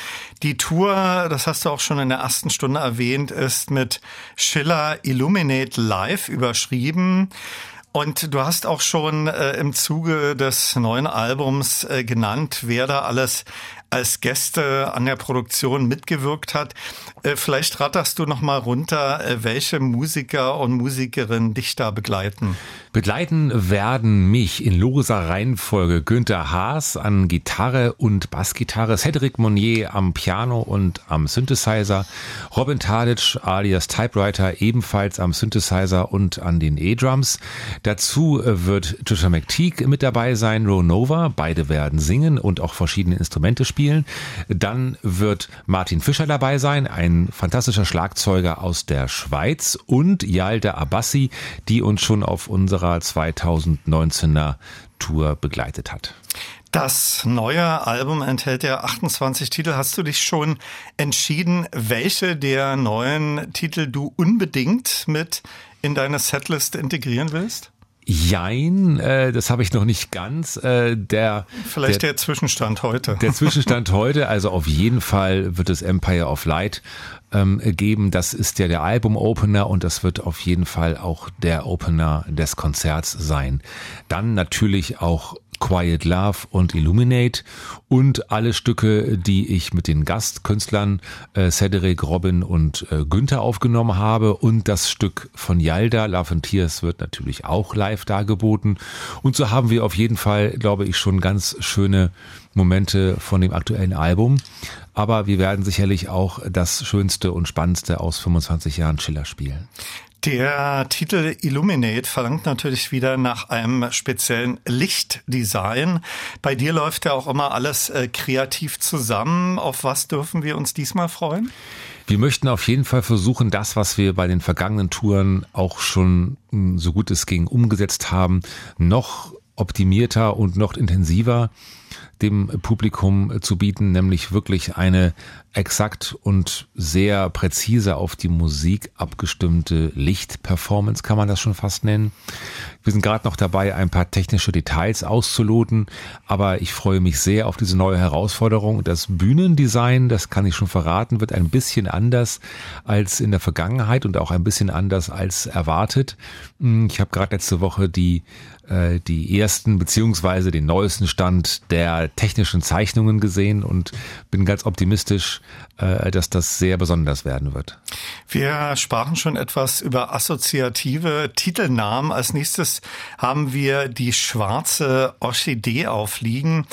Die Tour, das hast du auch schon in der ersten Stunde erwähnt, ist mit Schiller Illuminate Live überschrieben. Und du hast auch schon äh, im Zuge des neuen Albums äh, genannt, wer da alles als Gäste an der Produktion mitgewirkt hat. Äh, vielleicht ratterst du noch mal runter, äh, welche Musiker und Musikerinnen dich da begleiten. Begleiten werden mich in loser Reihenfolge Günther Haas an Gitarre und Bassgitarre, Cedric Monnier am Piano und am Synthesizer, Robin Tadic alias Typewriter ebenfalls am Synthesizer und an den E-Drums, Dazu äh, wird Trisha McTeague mit dabei sein, Ro Nova. Beide werden singen und auch verschiedene Instrumente spielen. Dann wird Martin Fischer dabei sein, ein fantastischer Schlagzeuger aus der Schweiz und Yalda Abbassi, die uns schon auf unserer 2019er Tour begleitet hat. Das neue Album enthält ja 28 Titel. Hast du dich schon entschieden, welche der neuen Titel du unbedingt mit in deine Setlist integrieren willst? Jein, äh, das habe ich noch nicht ganz. Äh, der Vielleicht der, der, Zwischenstand heute. Der Zwischenstand heute, also auf jeden Fall wird es Empire of Light ähm, geben. Das ist ja der Album-Opener und das wird auf jeden Fall auch der Opener des Konzerts sein. Dann natürlich auch Quiet Love und Illuminate und alle Stücke, die ich mit den Gastkünstlern äh, Cedric, Robin und äh, Günther aufgenommen habe und das Stück von Yalda, Love and Tears, wird natürlich auch live dargeboten und so haben wir auf jeden Fall, glaube ich, schon ganz schöne Momente von dem aktuellen Album. Aber wir werden sicherlich auch das Schönste und Spannendste aus 25 Jahren Schiller spielen. Der Titel Illuminate verlangt natürlich wieder nach einem speziellen Lichtdesign. Bei dir läuft ja auch immer alles äh, kreativ zusammen. Auf was dürfen wir uns diesmal freuen? Wir möchten auf jeden Fall versuchen, das, was wir bei den vergangenen Touren auch schon hm, so gut es ging umgesetzt haben, noch optimierter und noch intensiver dem Publikum zu bieten, nämlich wirklich eine exakt und sehr präzise auf die Musik abgestimmte Lichtperformance, kann man das schon fast nennen. Wir sind gerade noch dabei, ein paar technische Details auszuloten, aber ich freue mich sehr auf diese neue Herausforderung. Das Bühnendesign, das kann ich schon verraten, wird ein bisschen anders als in der Vergangenheit und auch ein bisschen anders als erwartet. Ich habe gerade letzte Woche die äh, die ersten beziehungsweise den neuesten Stand der technischen Zeichnungen gesehen und bin ganz optimistisch, äh, dass das sehr besonders werden wird. Wir sprachen schon etwas über assoziative Titelnamen. Als nächstes haben wir die schwarze Orchidee aufliegen.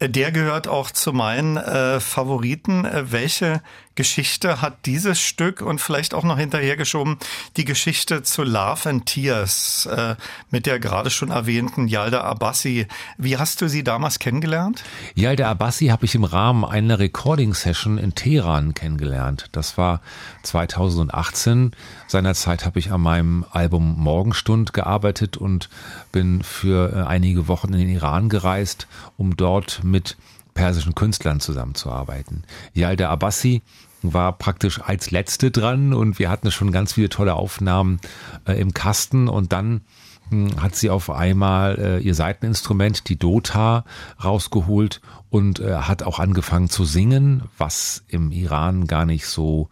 Der gehört auch zu meinen äh, Favoriten. Äh, welche Geschichte hat dieses Stück und vielleicht auch noch hinterhergeschoben die Geschichte zu Love and Tears äh, mit der gerade schon erwähnten Yalda Abbasi. Wie hast du sie damals kennengelernt? Yalda Abbasi habe ich im Rahmen einer Recording-Session in Teheran kennengelernt. Das war 2018. Seinerzeit habe ich an meinem Album Morgenstund gearbeitet und bin für äh, einige Wochen in den Iran gereist, um dort mit persischen Künstlern zusammenzuarbeiten. Yalda Abbasi war praktisch als letzte dran und wir hatten schon ganz viele tolle Aufnahmen äh, im Kasten und dann hm, hat sie auf einmal äh, ihr Seiteninstrument, die Dota, rausgeholt und äh, hat auch angefangen zu singen, was im Iran gar nicht so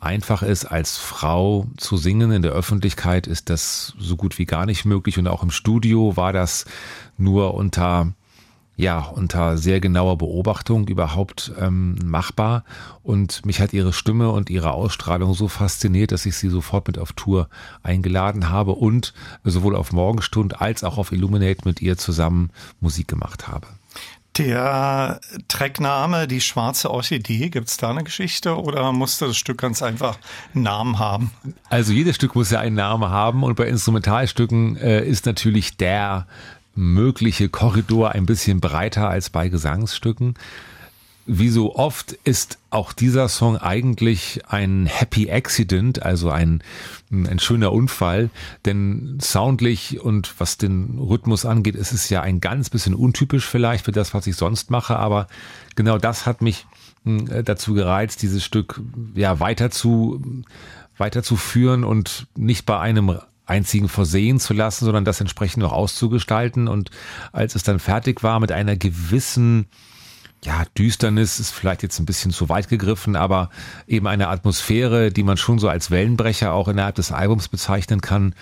einfach ist, als Frau zu singen. In der Öffentlichkeit ist das so gut wie gar nicht möglich und auch im Studio war das nur unter ja, unter sehr genauer Beobachtung überhaupt ähm, machbar. Und mich hat ihre Stimme und ihre Ausstrahlung so fasziniert, dass ich sie sofort mit auf Tour eingeladen habe und sowohl auf Morgenstund als auch auf Illuminate mit ihr zusammen Musik gemacht habe. Der Trackname Die schwarze Orchidee, gibt es da eine Geschichte oder musste das Stück ganz einfach einen Namen haben? Also jedes Stück muss ja einen Namen haben und bei Instrumentalstücken äh, ist natürlich der mögliche Korridor ein bisschen breiter als bei Gesangsstücken. Wie so oft ist auch dieser Song eigentlich ein Happy Accident, also ein, ein schöner Unfall, denn soundlich und was den Rhythmus angeht, ist es ja ein ganz bisschen untypisch vielleicht für das, was ich sonst mache, aber genau das hat mich hm, dazu gereizt, dieses Stück ja weiter zu weiterzuführen und nicht bei einem einzigen versehen zu lassen, sondern das entsprechend noch auszugestalten. Und als es dann fertig war mit einer gewissen ja, Düsternis ist vielleicht jetzt ein bisschen zu weit gegriffen, aber eben eine Atmosphäre, die man schon so als Wellenbrecher auch innerhalb des Albums bezeichnen kann,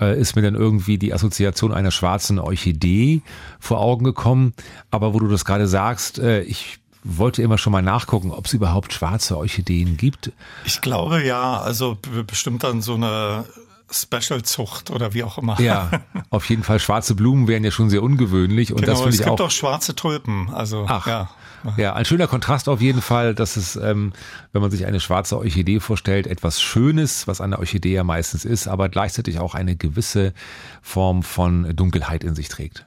äh, ist mir dann irgendwie die Assoziation einer schwarzen Orchidee vor Augen gekommen. Aber wo du das gerade sagst, äh, ich wollte immer schon mal nachgucken, ob es überhaupt schwarze Orchideen gibt. Ich glaube ja, also bestimmt dann so eine Special-Zucht oder wie auch immer. Ja, auf jeden Fall. Schwarze Blumen wären ja schon sehr ungewöhnlich. Und genau, das finde es ich gibt auch. auch schwarze Tulpen. Also, Ach, ja. Ja, ein schöner Kontrast auf jeden Fall, dass es, ähm, wenn man sich eine schwarze Orchidee vorstellt, etwas Schönes, was eine Orchidee ja meistens ist, aber gleichzeitig auch eine gewisse Form von Dunkelheit in sich trägt.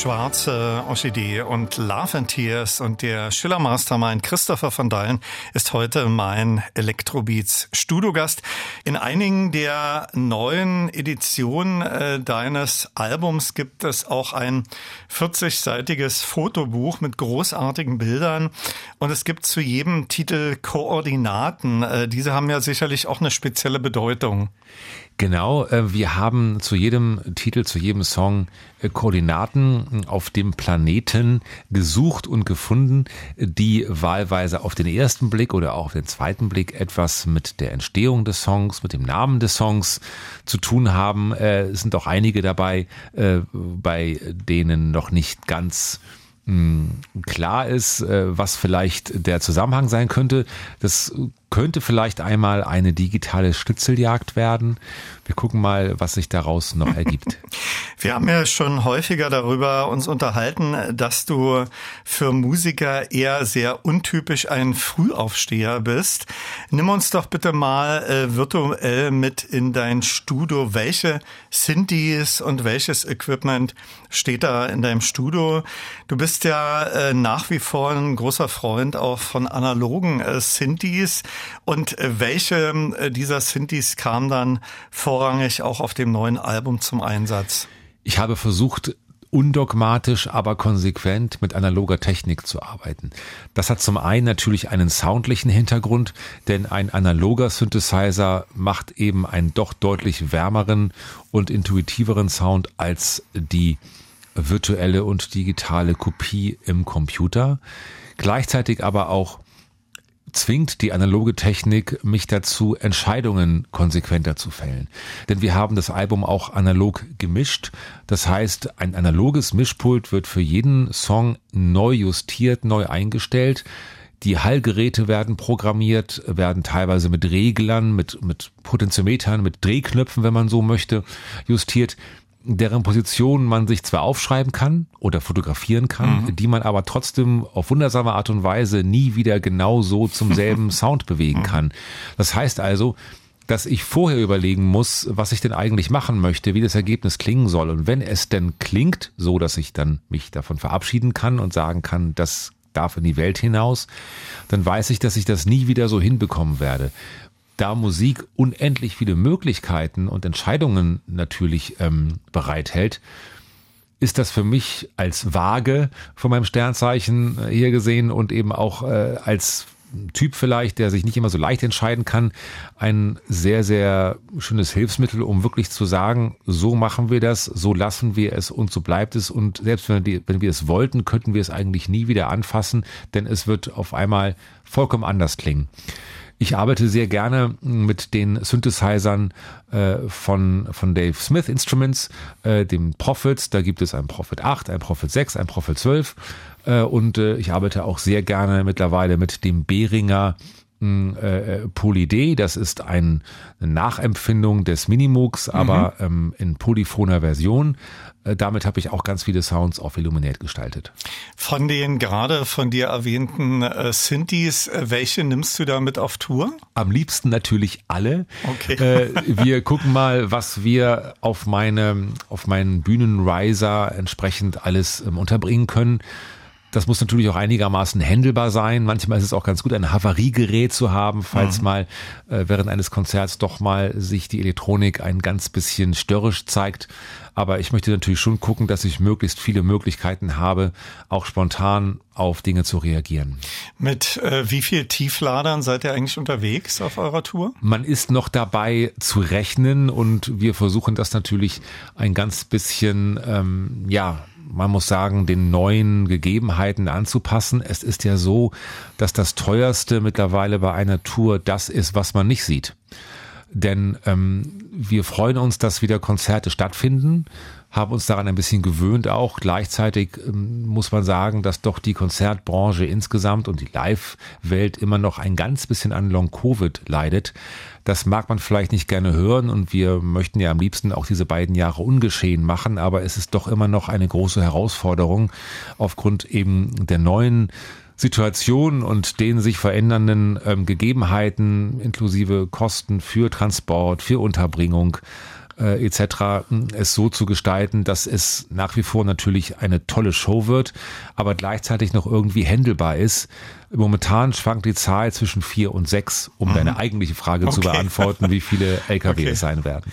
Schwarze Orchidee und Love and Tears und der Schiller Mastermind Christopher von Dahlen ist heute mein Electrobeats Studiogast. In einigen der neuen Editionen äh, deines Albums gibt es auch ein 40-seitiges Fotobuch mit großartigen Bildern und es gibt zu jedem Titel Koordinaten. Äh, diese haben ja sicherlich auch eine spezielle Bedeutung. Genau, äh, wir haben zu jedem Titel, zu jedem Song äh, Koordinaten auf dem Planeten gesucht und gefunden, die wahlweise auf den ersten Blick oder auch auf den zweiten Blick etwas mit der Entstehung des Songs, mit dem Namen des Songs zu tun haben. Äh, es sind auch einige dabei, bei denen noch nicht ganz hm, klar ist, was vielleicht der Zusammenhang sein könnte. Das könnte vielleicht einmal eine digitale Schnitzeljagd werden. Wir gucken mal, was sich daraus noch ergibt. Wir haben ja schon häufiger darüber uns unterhalten, dass du für Musiker eher sehr untypisch ein Frühaufsteher bist. Nimm uns doch bitte mal äh, virtuell mit in dein Studio. Welche Synthes und welches Equipment steht da in deinem Studio? Du bist ja äh, nach wie vor ein großer Freund auch von analogen äh, Synthes. Und äh, welche äh, dieser Synthes kam dann vorrangig auch auf dem neuen Album zum Einsatz? Ich habe versucht, undogmatisch, aber konsequent mit analoger Technik zu arbeiten. Das hat zum einen natürlich einen soundlichen Hintergrund, denn ein analoger Synthesizer macht eben einen doch deutlich wärmeren und intuitiveren Sound als die virtuelle und digitale Kopie im Computer. Gleichzeitig aber auch zwingt die analoge Technik mich dazu, Entscheidungen konsequenter zu fällen. Denn wir haben das Album auch analog gemischt. Das heißt, ein analoges Mischpult wird für jeden Song neu justiert, neu eingestellt. Die Hallgeräte werden programmiert, werden teilweise mit Reglern, mit, mit Potentiometern, mit Drehknöpfen, wenn man so möchte, justiert deren Position man sich zwar aufschreiben kann oder fotografieren kann, mhm. die man aber trotzdem auf wundersame Art und Weise nie wieder genau so zum selben Sound bewegen kann. Das heißt also, dass ich vorher überlegen muss, was ich denn eigentlich machen möchte, wie das Ergebnis klingen soll. Und wenn es denn klingt, so dass ich dann mich davon verabschieden kann und sagen kann, das darf in die Welt hinaus, dann weiß ich, dass ich das nie wieder so hinbekommen werde da Musik unendlich viele Möglichkeiten und Entscheidungen natürlich ähm, bereithält, ist das für mich als vage von meinem Sternzeichen äh, hier gesehen und eben auch äh, als Typ vielleicht, der sich nicht immer so leicht entscheiden kann, ein sehr, sehr schönes Hilfsmittel, um wirklich zu sagen, so machen wir das, so lassen wir es und so bleibt es. Und selbst wenn wir, wenn wir es wollten, könnten wir es eigentlich nie wieder anfassen, denn es wird auf einmal vollkommen anders klingen. Ich arbeite sehr gerne mit den Synthesizern äh, von, von Dave Smith Instruments, äh, dem Prophet. Da gibt es ein Prophet 8, ein Prophet 6, ein Prophet 12. Äh, und äh, ich arbeite auch sehr gerne mittlerweile mit dem Behringer äh, äh, Poly D. Das ist ein, eine Nachempfindung des Minimux, aber mhm. ähm, in polyphoner Version. Äh, damit habe ich auch ganz viele Sounds auf Illuminate gestaltet. Von den gerade von dir erwähnten äh, Synthes, äh, welche nimmst du damit auf Tour? Am liebsten natürlich alle. Okay. Äh, wir gucken mal, was wir auf meine auf meinen Bühnenriser entsprechend alles ähm, unterbringen können. Das muss natürlich auch einigermaßen händelbar sein. Manchmal ist es auch ganz gut, ein Havariegerät zu haben, falls mhm. mal äh, während eines Konzerts doch mal sich die Elektronik ein ganz bisschen störrisch zeigt. Aber ich möchte natürlich schon gucken, dass ich möglichst viele Möglichkeiten habe, auch spontan auf Dinge zu reagieren. Mit äh, wie viel Tiefladern seid ihr eigentlich unterwegs auf eurer Tour? Man ist noch dabei zu rechnen und wir versuchen das natürlich ein ganz bisschen, ähm, ja, man muss sagen, den neuen Gegebenheiten anzupassen. Es ist ja so, dass das teuerste mittlerweile bei einer Tour das ist, was man nicht sieht. Denn ähm, wir freuen uns, dass wieder Konzerte stattfinden, haben uns daran ein bisschen gewöhnt auch. Gleichzeitig ähm, muss man sagen, dass doch die Konzertbranche insgesamt und die Live-Welt immer noch ein ganz bisschen an Long-Covid leidet. Das mag man vielleicht nicht gerne hören und wir möchten ja am liebsten auch diese beiden Jahre ungeschehen machen, aber es ist doch immer noch eine große Herausforderung aufgrund eben der neuen Situation und den sich verändernden ähm, Gegebenheiten inklusive Kosten für Transport, für Unterbringung äh, etc. es so zu gestalten, dass es nach wie vor natürlich eine tolle Show wird, aber gleichzeitig noch irgendwie händelbar ist. Momentan schwankt die Zahl zwischen vier und sechs, um mhm. deine eigentliche Frage okay. zu beantworten, wie viele LKW okay. es sein werden.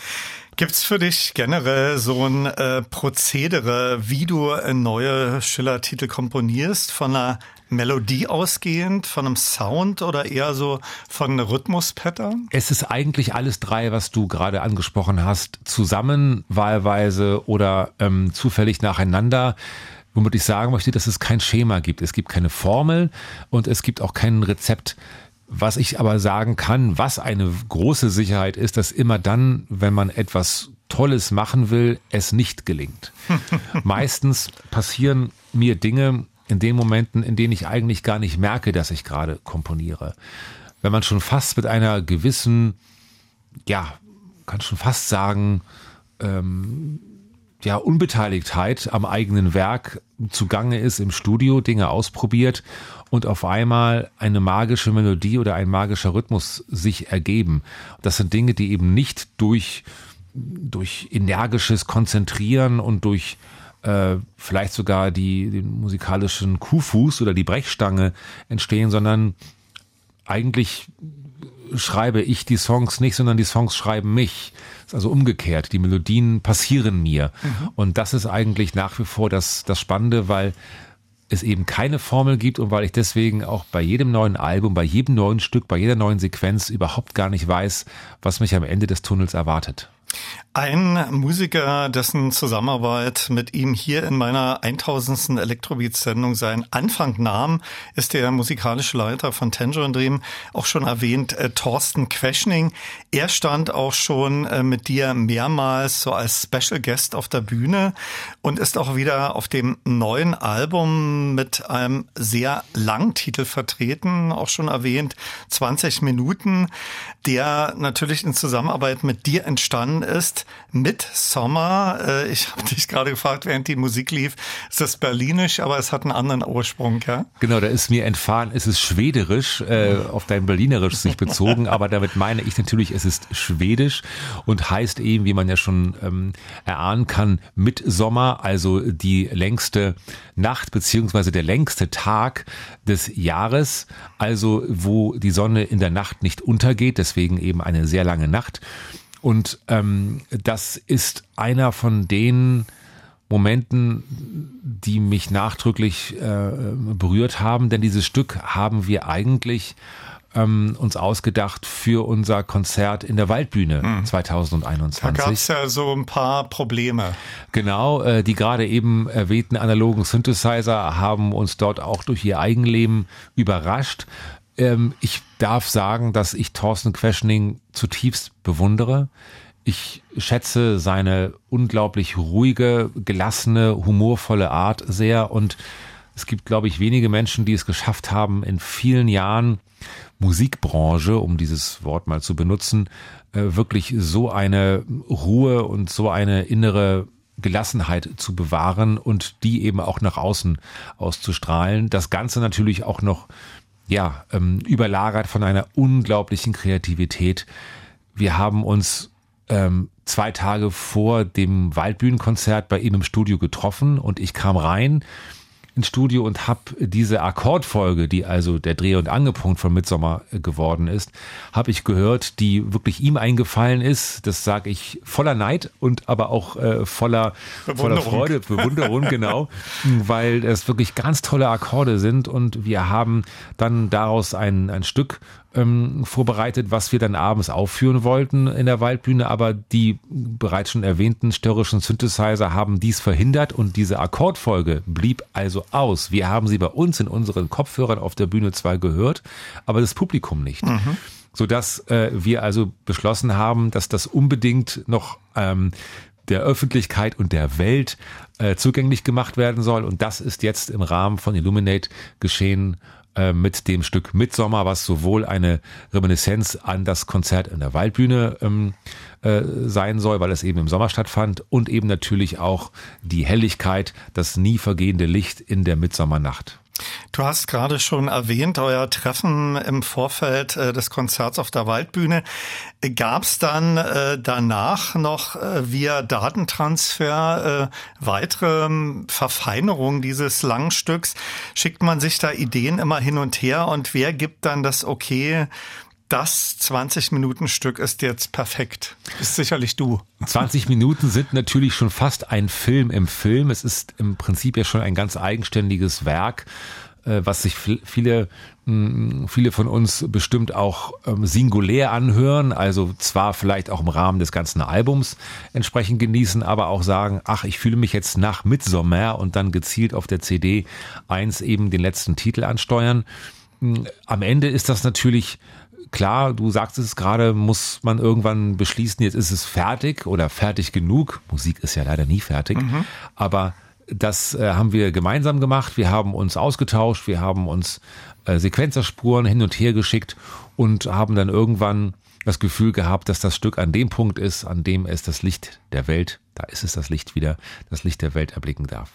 Gibt's für dich generell so ein äh, Prozedere, wie du neue Schiller-Titel komponierst, von einer Melodie ausgehend, von einem Sound oder eher so von Rhythmuspattern? Es ist eigentlich alles drei, was du gerade angesprochen hast, zusammen wahlweise oder ähm, zufällig nacheinander womit ich sagen möchte, dass es kein Schema gibt. Es gibt keine Formel und es gibt auch kein Rezept. Was ich aber sagen kann, was eine große Sicherheit ist, dass immer dann, wenn man etwas Tolles machen will, es nicht gelingt. Meistens passieren mir Dinge in den Momenten, in denen ich eigentlich gar nicht merke, dass ich gerade komponiere. Wenn man schon fast mit einer gewissen, ja, kann schon fast sagen, ähm, ja, Unbeteiligtheit am eigenen Werk zugange ist im Studio, Dinge ausprobiert und auf einmal eine magische Melodie oder ein magischer Rhythmus sich ergeben. Das sind Dinge, die eben nicht durch, durch energisches Konzentrieren und durch äh, vielleicht sogar die, den musikalischen Kuhfuß oder die Brechstange entstehen, sondern eigentlich schreibe ich die Songs nicht, sondern die Songs schreiben mich. Also umgekehrt. Die Melodien passieren mir. Mhm. Und das ist eigentlich nach wie vor das, das Spannende, weil es eben keine Formel gibt und weil ich deswegen auch bei jedem neuen Album, bei jedem neuen Stück, bei jeder neuen Sequenz überhaupt gar nicht weiß, was mich am Ende des Tunnels erwartet. Ein Musiker, dessen Zusammenarbeit mit ihm hier in meiner 1000. Elektrobeats-Sendung seinen Anfang nahm, ist der musikalische Leiter von Tangerine Dream, auch schon erwähnt, äh, Thorsten Queschning. Er stand auch schon äh, mit dir mehrmals so als Special Guest auf der Bühne und ist auch wieder auf dem neuen Album mit einem sehr langen Titel vertreten, auch schon erwähnt, 20 Minuten, der natürlich in Zusammenarbeit mit dir entstanden ist mit Sommer. Äh, ich habe dich gerade gefragt, während die Musik lief, ist das berlinisch, aber es hat einen anderen Ursprung, ja? Genau, da ist mir entfahren, es ist schwederisch, äh, auf dein Berlinerisch sich bezogen, aber damit meine ich natürlich, es ist schwedisch und heißt eben, wie man ja schon ähm, erahnen kann, mit Sommer, also die längste Nacht beziehungsweise der längste Tag des Jahres, also wo die Sonne in der Nacht nicht untergeht, deswegen eben eine sehr lange Nacht. Und ähm, das ist einer von den Momenten, die mich nachdrücklich äh, berührt haben, denn dieses Stück haben wir eigentlich ähm, uns ausgedacht für unser Konzert in der Waldbühne hm. 2021. Da gab es ja so ein paar Probleme. Genau, äh, die gerade eben erwähnten analogen Synthesizer haben uns dort auch durch ihr Eigenleben überrascht. Ähm, ich darf sagen, dass ich Thorsten Questioning zutiefst bewundere. Ich schätze seine unglaublich ruhige, gelassene, humorvolle Art sehr und es gibt, glaube ich, wenige Menschen, die es geschafft haben, in vielen Jahren Musikbranche, um dieses Wort mal zu benutzen, äh, wirklich so eine Ruhe und so eine innere Gelassenheit zu bewahren und die eben auch nach außen auszustrahlen. Das Ganze natürlich auch noch ja, ähm, überlagert von einer unglaublichen Kreativität. Wir haben uns ähm, zwei Tage vor dem Waldbühnenkonzert bei ihm im Studio getroffen und ich kam rein ins Studio und habe diese Akkordfolge, die also der Dreh- und Angepunkt von Midsommer äh, geworden ist, habe ich gehört, die wirklich ihm eingefallen ist. Das sage ich voller Neid und aber auch äh, voller, voller Freude, Bewunderung, genau, weil es wirklich ganz tolle Akkorde sind und wir haben dann daraus ein, ein Stück ähm, vorbereitet, was wir dann abends aufführen wollten in der Waldbühne, aber die bereits schon erwähnten störrischen Synthesizer haben dies verhindert und diese Akkordfolge blieb also aus. Wir haben sie bei uns in unseren Kopfhörern auf der Bühne zwar gehört, aber das Publikum nicht. Mhm. Sodass äh, wir also beschlossen haben, dass das unbedingt noch ähm, der Öffentlichkeit und der Welt äh, zugänglich gemacht werden soll. Und das ist jetzt im Rahmen von Illuminate geschehen äh, mit dem Stück Midsommer, was sowohl eine Reminiszenz an das Konzert in der Waldbühne ähm, äh, sein soll, weil es eben im Sommer stattfand und eben natürlich auch die Helligkeit, das nie vergehende Licht in der Midsommernacht. Du hast gerade schon erwähnt, euer Treffen im Vorfeld äh, des Konzerts auf der Waldbühne. Gab es dann äh, danach noch äh, via Datentransfer äh, weitere ähm, Verfeinerungen dieses langen Stücks? Schickt man sich da Ideen immer hin und her und wer gibt dann das Okay? Das 20-Minuten-Stück ist jetzt perfekt. Ist sicherlich du. 20 Minuten sind natürlich schon fast ein Film im Film. Es ist im Prinzip ja schon ein ganz eigenständiges Werk, äh, was sich viele, mm, viele von uns bestimmt auch ähm, singulär anhören. Also zwar vielleicht auch im Rahmen des ganzen Albums entsprechend genießen, aber auch sagen, ach, ich fühle mich jetzt nach Midsommer und dann gezielt auf der CD eins eben den letzten Titel ansteuern. Mm, am Ende ist das natürlich klar, du sagst es gerade, muss man irgendwann beschließen, jetzt ist es fertig oder fertig genug. Musik ist ja leider nie fertig, mhm. aber das äh, haben wir gemeinsam gemacht. Wir haben uns ausgetauscht, wir haben uns äh, Sequenzerspuren hin und her geschickt und haben dann irgendwann das Gefühl gehabt, dass das Stück an dem Punkt ist, an dem es das Licht der Welt, da ist es das Licht wieder, das Licht der Welt erblicken darf.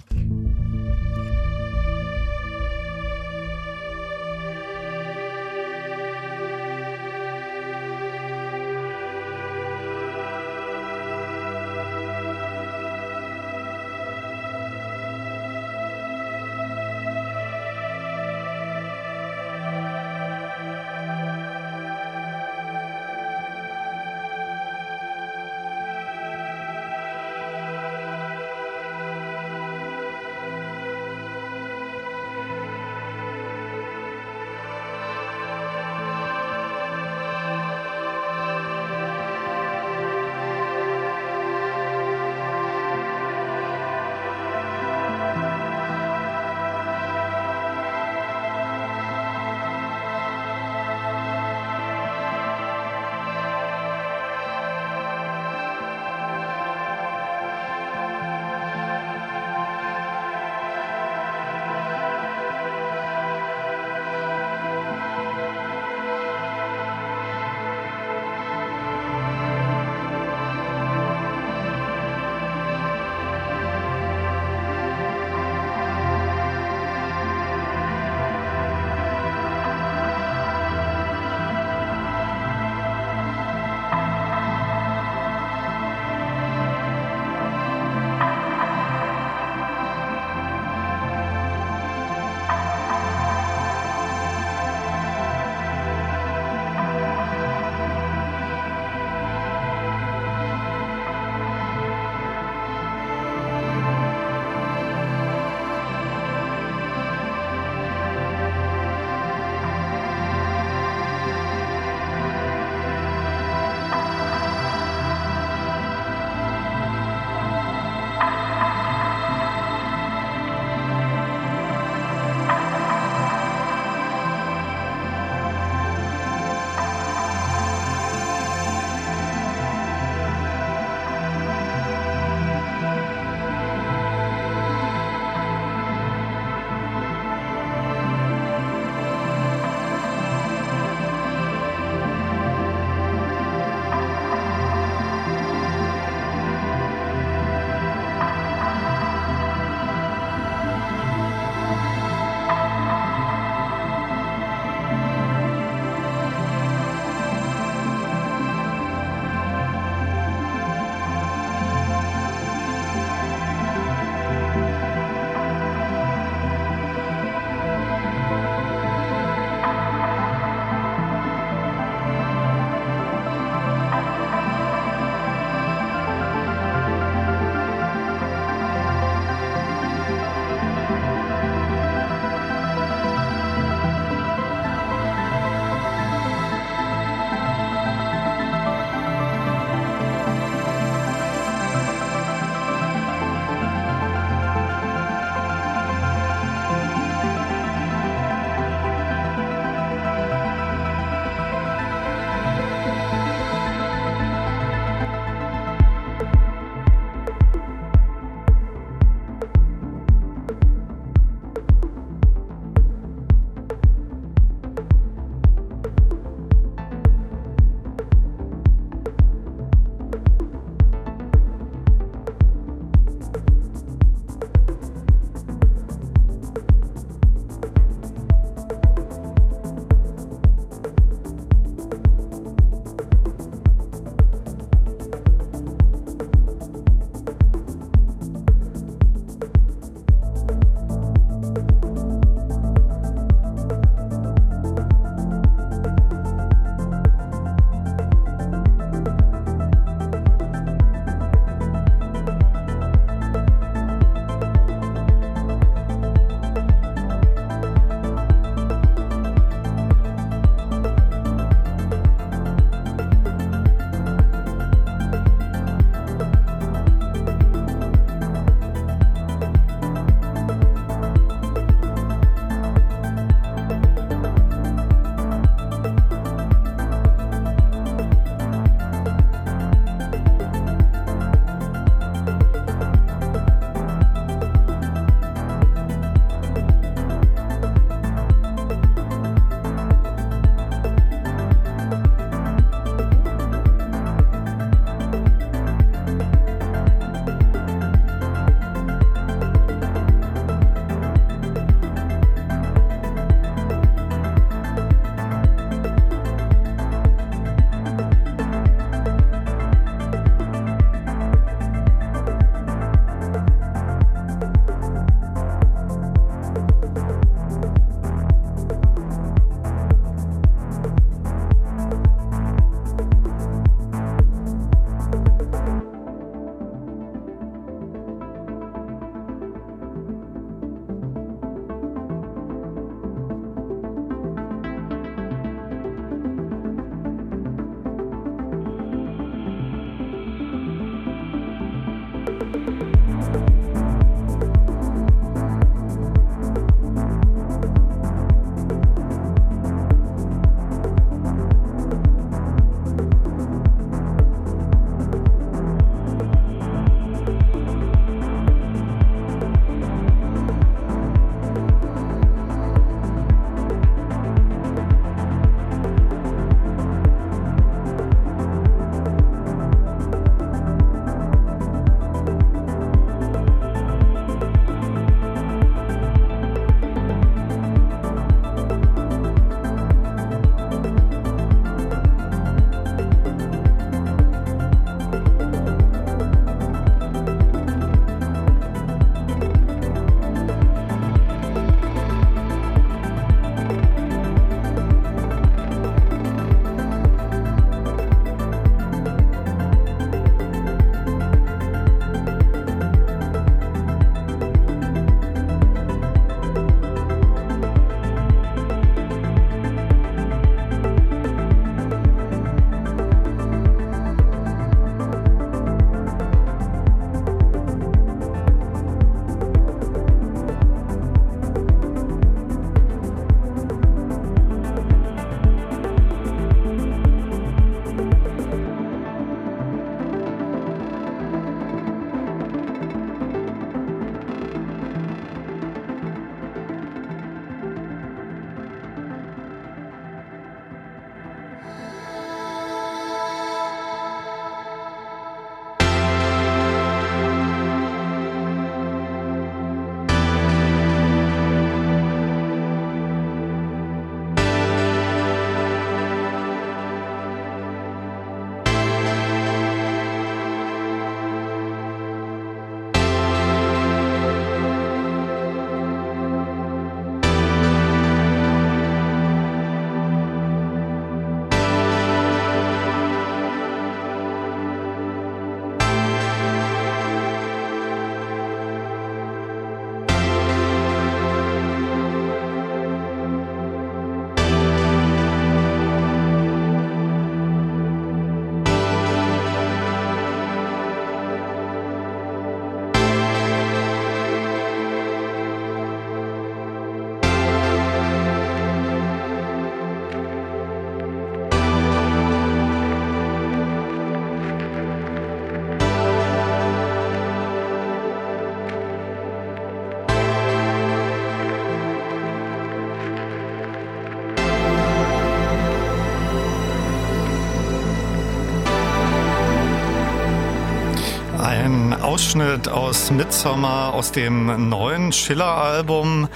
Ausschnitt aus Midsommer aus dem neuen Schiller-Album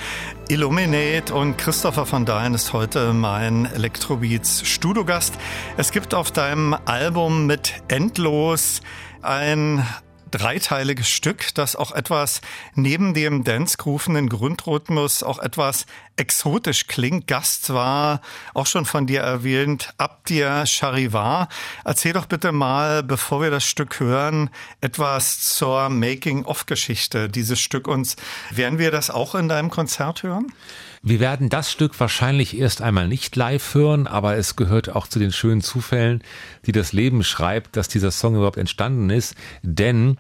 Illuminate und Christopher von Dahlen ist heute mein Electrobeats Studiogast. Es gibt auf deinem Album mit Endlos ein dreiteiliges Stück, das auch etwas neben dem dance-groovenden Grundrhythmus auch etwas exotisch klingt. Gast war auch schon von dir erwähnt, Abdir Charivar. Erzähl doch bitte mal, bevor wir das Stück hören, etwas zur Making-of-Geschichte dieses Stück uns. Werden wir das auch in deinem Konzert hören? Wir werden das Stück wahrscheinlich erst einmal nicht live hören, aber es gehört auch zu den schönen Zufällen, die das Leben schreibt, dass dieser Song überhaupt entstanden ist. Denn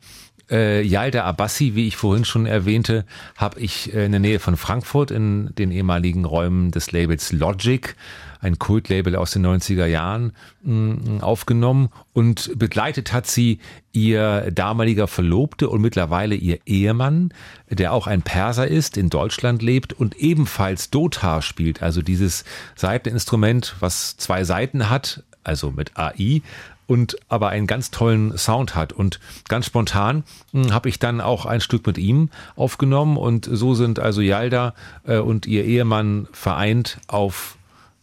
äh, Yalda Abbasi, wie ich vorhin schon erwähnte, habe ich äh, in der Nähe von Frankfurt in den ehemaligen Räumen des Labels Logic, ein Kultlabel aus den 90er Jahren, mh, aufgenommen und begleitet hat sie ihr damaliger Verlobte und mittlerweile ihr Ehemann, der auch ein Perser ist, in Deutschland lebt und ebenfalls Dotar spielt, also dieses Seiteninstrument, was zwei Seiten hat, also mit AI und aber einen ganz tollen Sound hat. Und ganz spontan hm, habe ich dann auch ein Stück mit ihm aufgenommen und so sind also Yalda äh, und ihr Ehemann vereint auf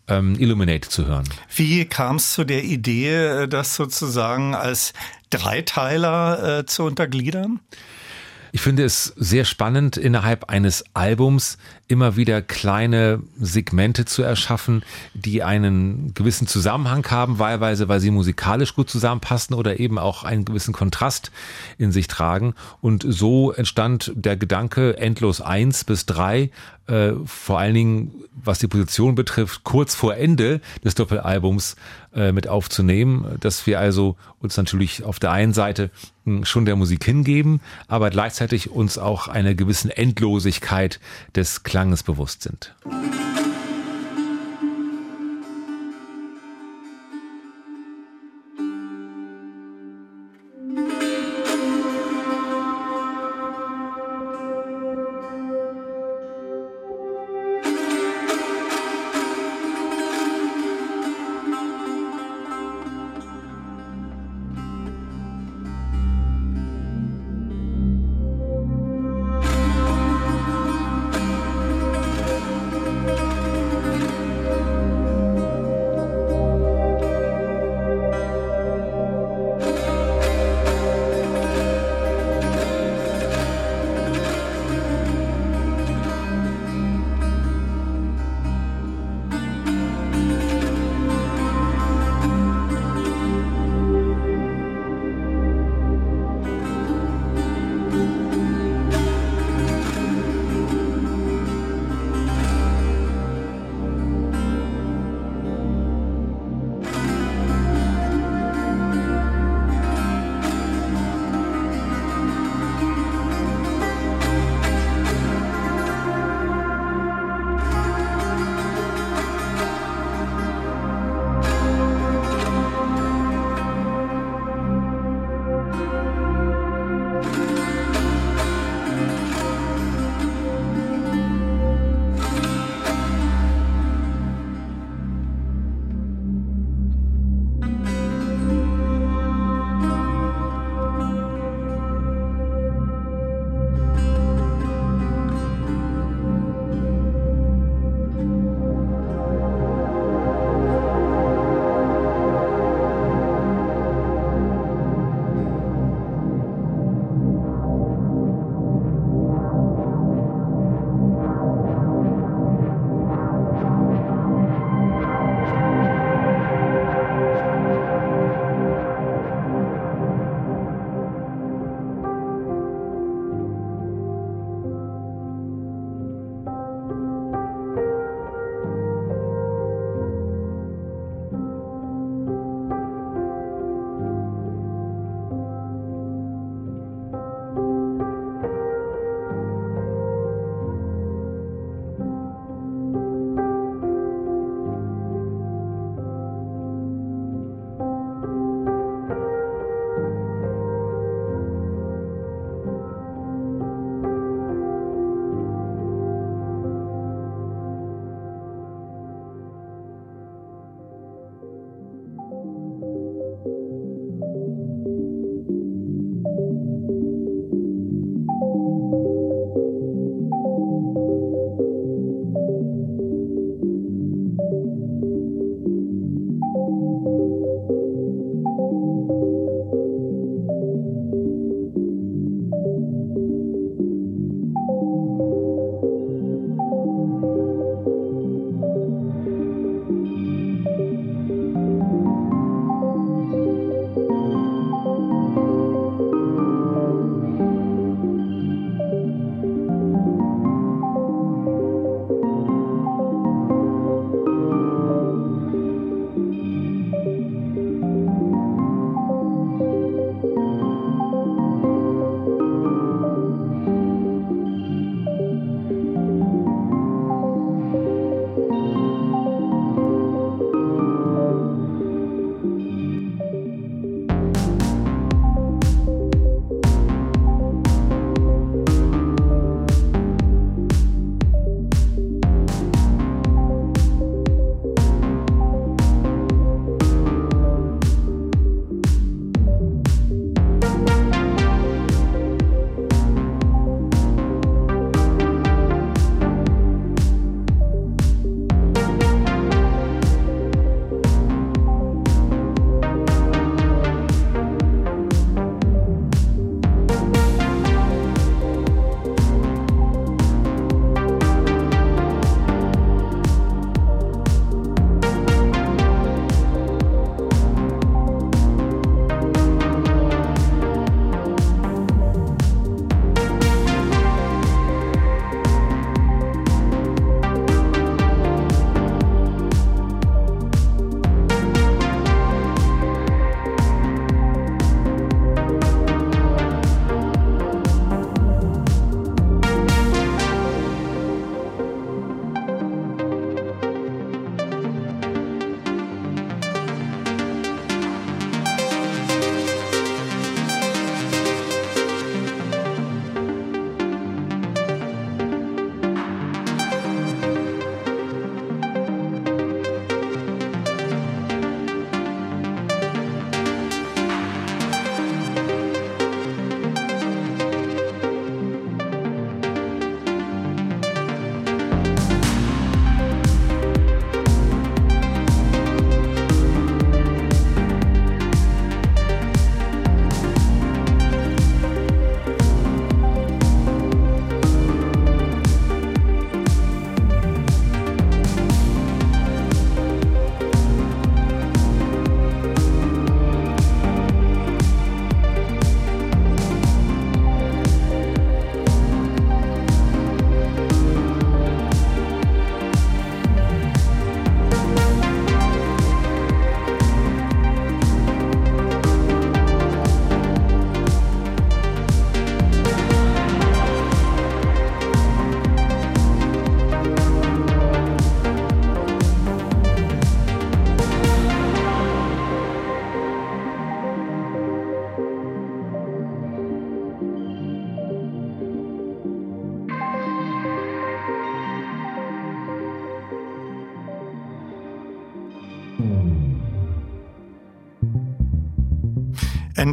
ähm, Illuminate zu hören. Wie kam es zu der Idee, äh, das sozusagen als Dreiteiler äh, zu untergliedern? Ich finde es sehr spannend, innerhalb eines Albums immer wieder kleine Segmente zu erschaffen, die einen gewissen Zusammenhang haben, wahlweise, weil sie musikalisch gut zusammenpassen oder eben auch einen gewissen Kontrast in sich tragen. Und so entstand der Gedanke, endlos eins bis drei, äh, vor allen Dingen, was die Position betrifft, kurz vor Ende des Doppelalbums äh, mit aufzunehmen, dass wir also uns natürlich auf der einen Seite hm, schon der Musik hingeben, aber gleichzeitig uns auch einer gewissen Endlosigkeit des Klanges bewusst sind.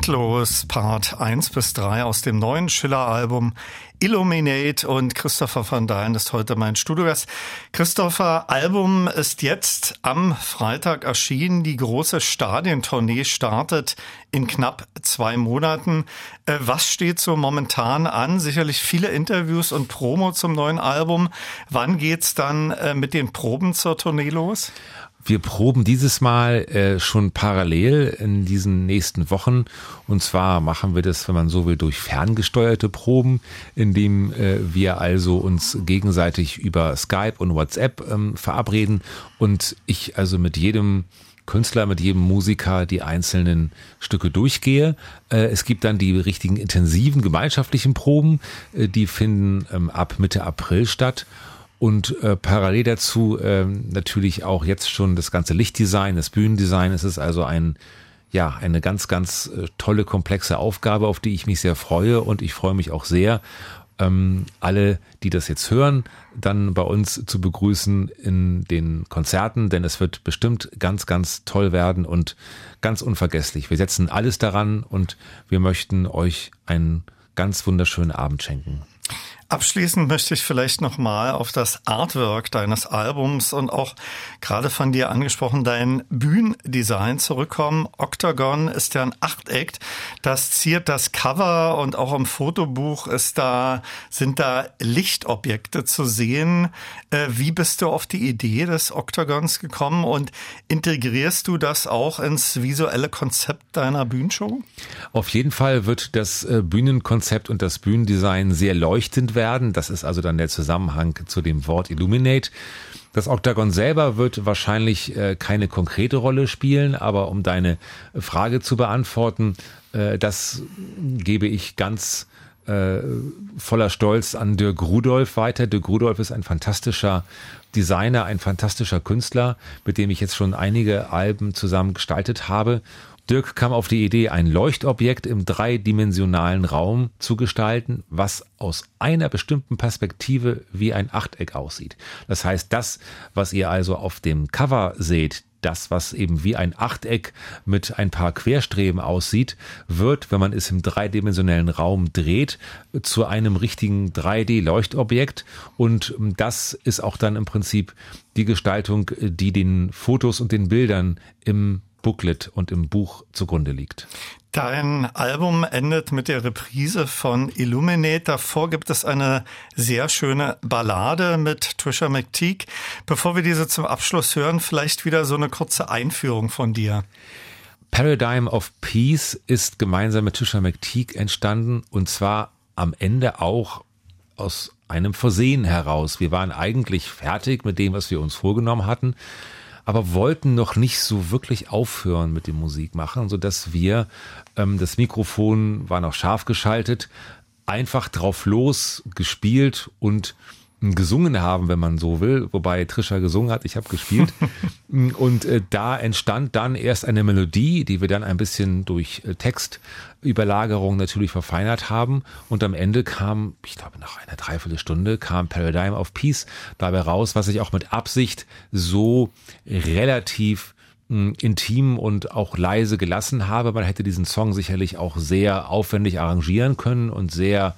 Endlos Part 1 bis 3 aus dem neuen Schiller-Album Illuminate und Christopher van Dalen ist heute mein Studiogast. Christopher, Album ist jetzt am Freitag erschienen. Die große Stadientournee startet in knapp zwei Monaten. Äh, was steht so momentan an? Sicherlich viele Interviews und Promo zum neuen Album. Wann geht's dann äh, mit den Proben zur Tournee los? Wir proben dieses Mal äh, schon parallel in diesen nächsten Wochen. Und zwar machen wir das, wenn man so will, durch ferngesteuerte Proben, indem äh, wir also uns gegenseitig über Skype und WhatsApp ähm, verabreden und ich also mit jedem Künstler, mit jedem Musiker die einzelnen Stücke durchgehe. Äh, es gibt dann die richtigen intensiven gemeinschaftlichen Proben, äh, die finden ähm, ab Mitte April statt. Und äh, parallel dazu ähm, natürlich auch jetzt schon das ganze Lichtdesign, das Bühnendesign. Es ist also ein ja eine ganz ganz äh, tolle komplexe Aufgabe, auf die ich mich sehr freue und ich freue mich auch sehr, ähm, alle, die das jetzt hören, dann bei uns zu begrüßen in den Konzerten, denn es wird bestimmt ganz ganz toll werden und ganz unvergesslich. Wir setzen alles daran und wir möchten euch einen ganz wunderschönen Abend schenken. Abschließend möchte ich vielleicht nochmal auf das Artwork deines Albums und auch gerade von dir angesprochen dein Bühnendesign zurückkommen. Octagon ist ja ein Achteck. Das ziert das Cover und auch im Fotobuch ist da, sind da Lichtobjekte zu sehen. Äh, wie bist du auf die Idee des Octagons gekommen und integrierst du das auch ins visuelle Konzept deiner Bühnenshow? Auf jeden Fall wird das äh, Bühnenkonzept und das Bühnendesign sehr leuchtend werden werden. Das ist also dann der Zusammenhang zu dem Wort Illuminate. Das Octagon selber wird wahrscheinlich äh, keine konkrete Rolle spielen, aber um deine Frage zu beantworten, äh, das gebe ich ganz äh, voller Stolz an Dirk Rudolf weiter. Dirk Rudolf ist ein fantastischer Designer, ein fantastischer Künstler, mit dem ich jetzt schon einige Alben zusammen gestaltet habe. Dirk kam auf die Idee, ein Leuchtobjekt im dreidimensionalen Raum zu gestalten, was aus einer bestimmten Perspektive wie ein Achteck aussieht. Das heißt, das, was ihr also auf dem Cover seht, das, was eben wie ein Achteck mit ein paar Querstreben aussieht, wird, wenn man es im dreidimensionellen Raum dreht, zu einem richtigen 3D-Leuchtobjekt. Und das ist auch dann im Prinzip die Gestaltung, die den Fotos und den Bildern im Booklet und im Buch zugrunde liegt. Dein Album endet mit der Reprise von Illuminate. Davor gibt es eine sehr schöne Ballade mit Trisha McTeague. Bevor wir diese zum Abschluss hören, vielleicht wieder so eine kurze Einführung von dir. Paradigm of Peace ist gemeinsam mit Trisha McTeague entstanden und zwar am Ende auch aus einem Versehen heraus. Wir waren eigentlich fertig mit dem, was wir uns vorgenommen hatten aber wollten noch nicht so wirklich aufhören mit dem Musikmachen, so dass wir ähm, das Mikrofon war noch scharf geschaltet, einfach drauf los gespielt und gesungen haben, wenn man so will, wobei Trisha gesungen hat, ich habe gespielt. und äh, da entstand dann erst eine Melodie, die wir dann ein bisschen durch äh, Textüberlagerung natürlich verfeinert haben. Und am Ende kam, ich glaube nach einer Dreiviertelstunde, kam Paradigm of Peace dabei raus, was ich auch mit Absicht so relativ hm, intim und auch leise gelassen habe. Man hätte diesen Song sicherlich auch sehr aufwendig arrangieren können und sehr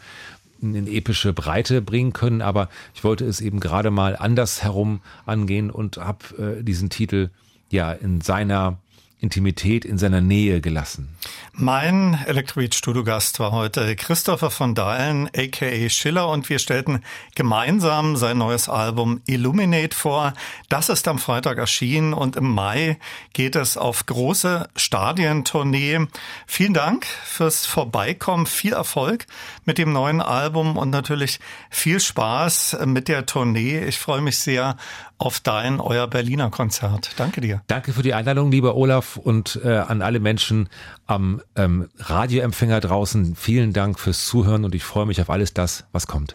in epische Breite bringen können, aber ich wollte es eben gerade mal anders herum angehen und habe äh, diesen Titel ja in seiner Intimität in seiner Nähe gelassen. Mein Electrobeat-Studiogast war heute Christopher von Dahlen, aka Schiller, und wir stellten gemeinsam sein neues Album Illuminate vor. Das ist am Freitag erschienen und im Mai geht es auf große Stadientournee. Vielen Dank fürs Vorbeikommen, viel Erfolg mit dem neuen Album und natürlich viel Spaß mit der Tournee. Ich freue mich sehr auf dein, euer Berliner Konzert. Danke dir. Danke für die Einladung, lieber Olaf, und äh, an alle Menschen am ähm, Radioempfänger draußen. Vielen Dank fürs Zuhören und ich freue mich auf alles das, was kommt.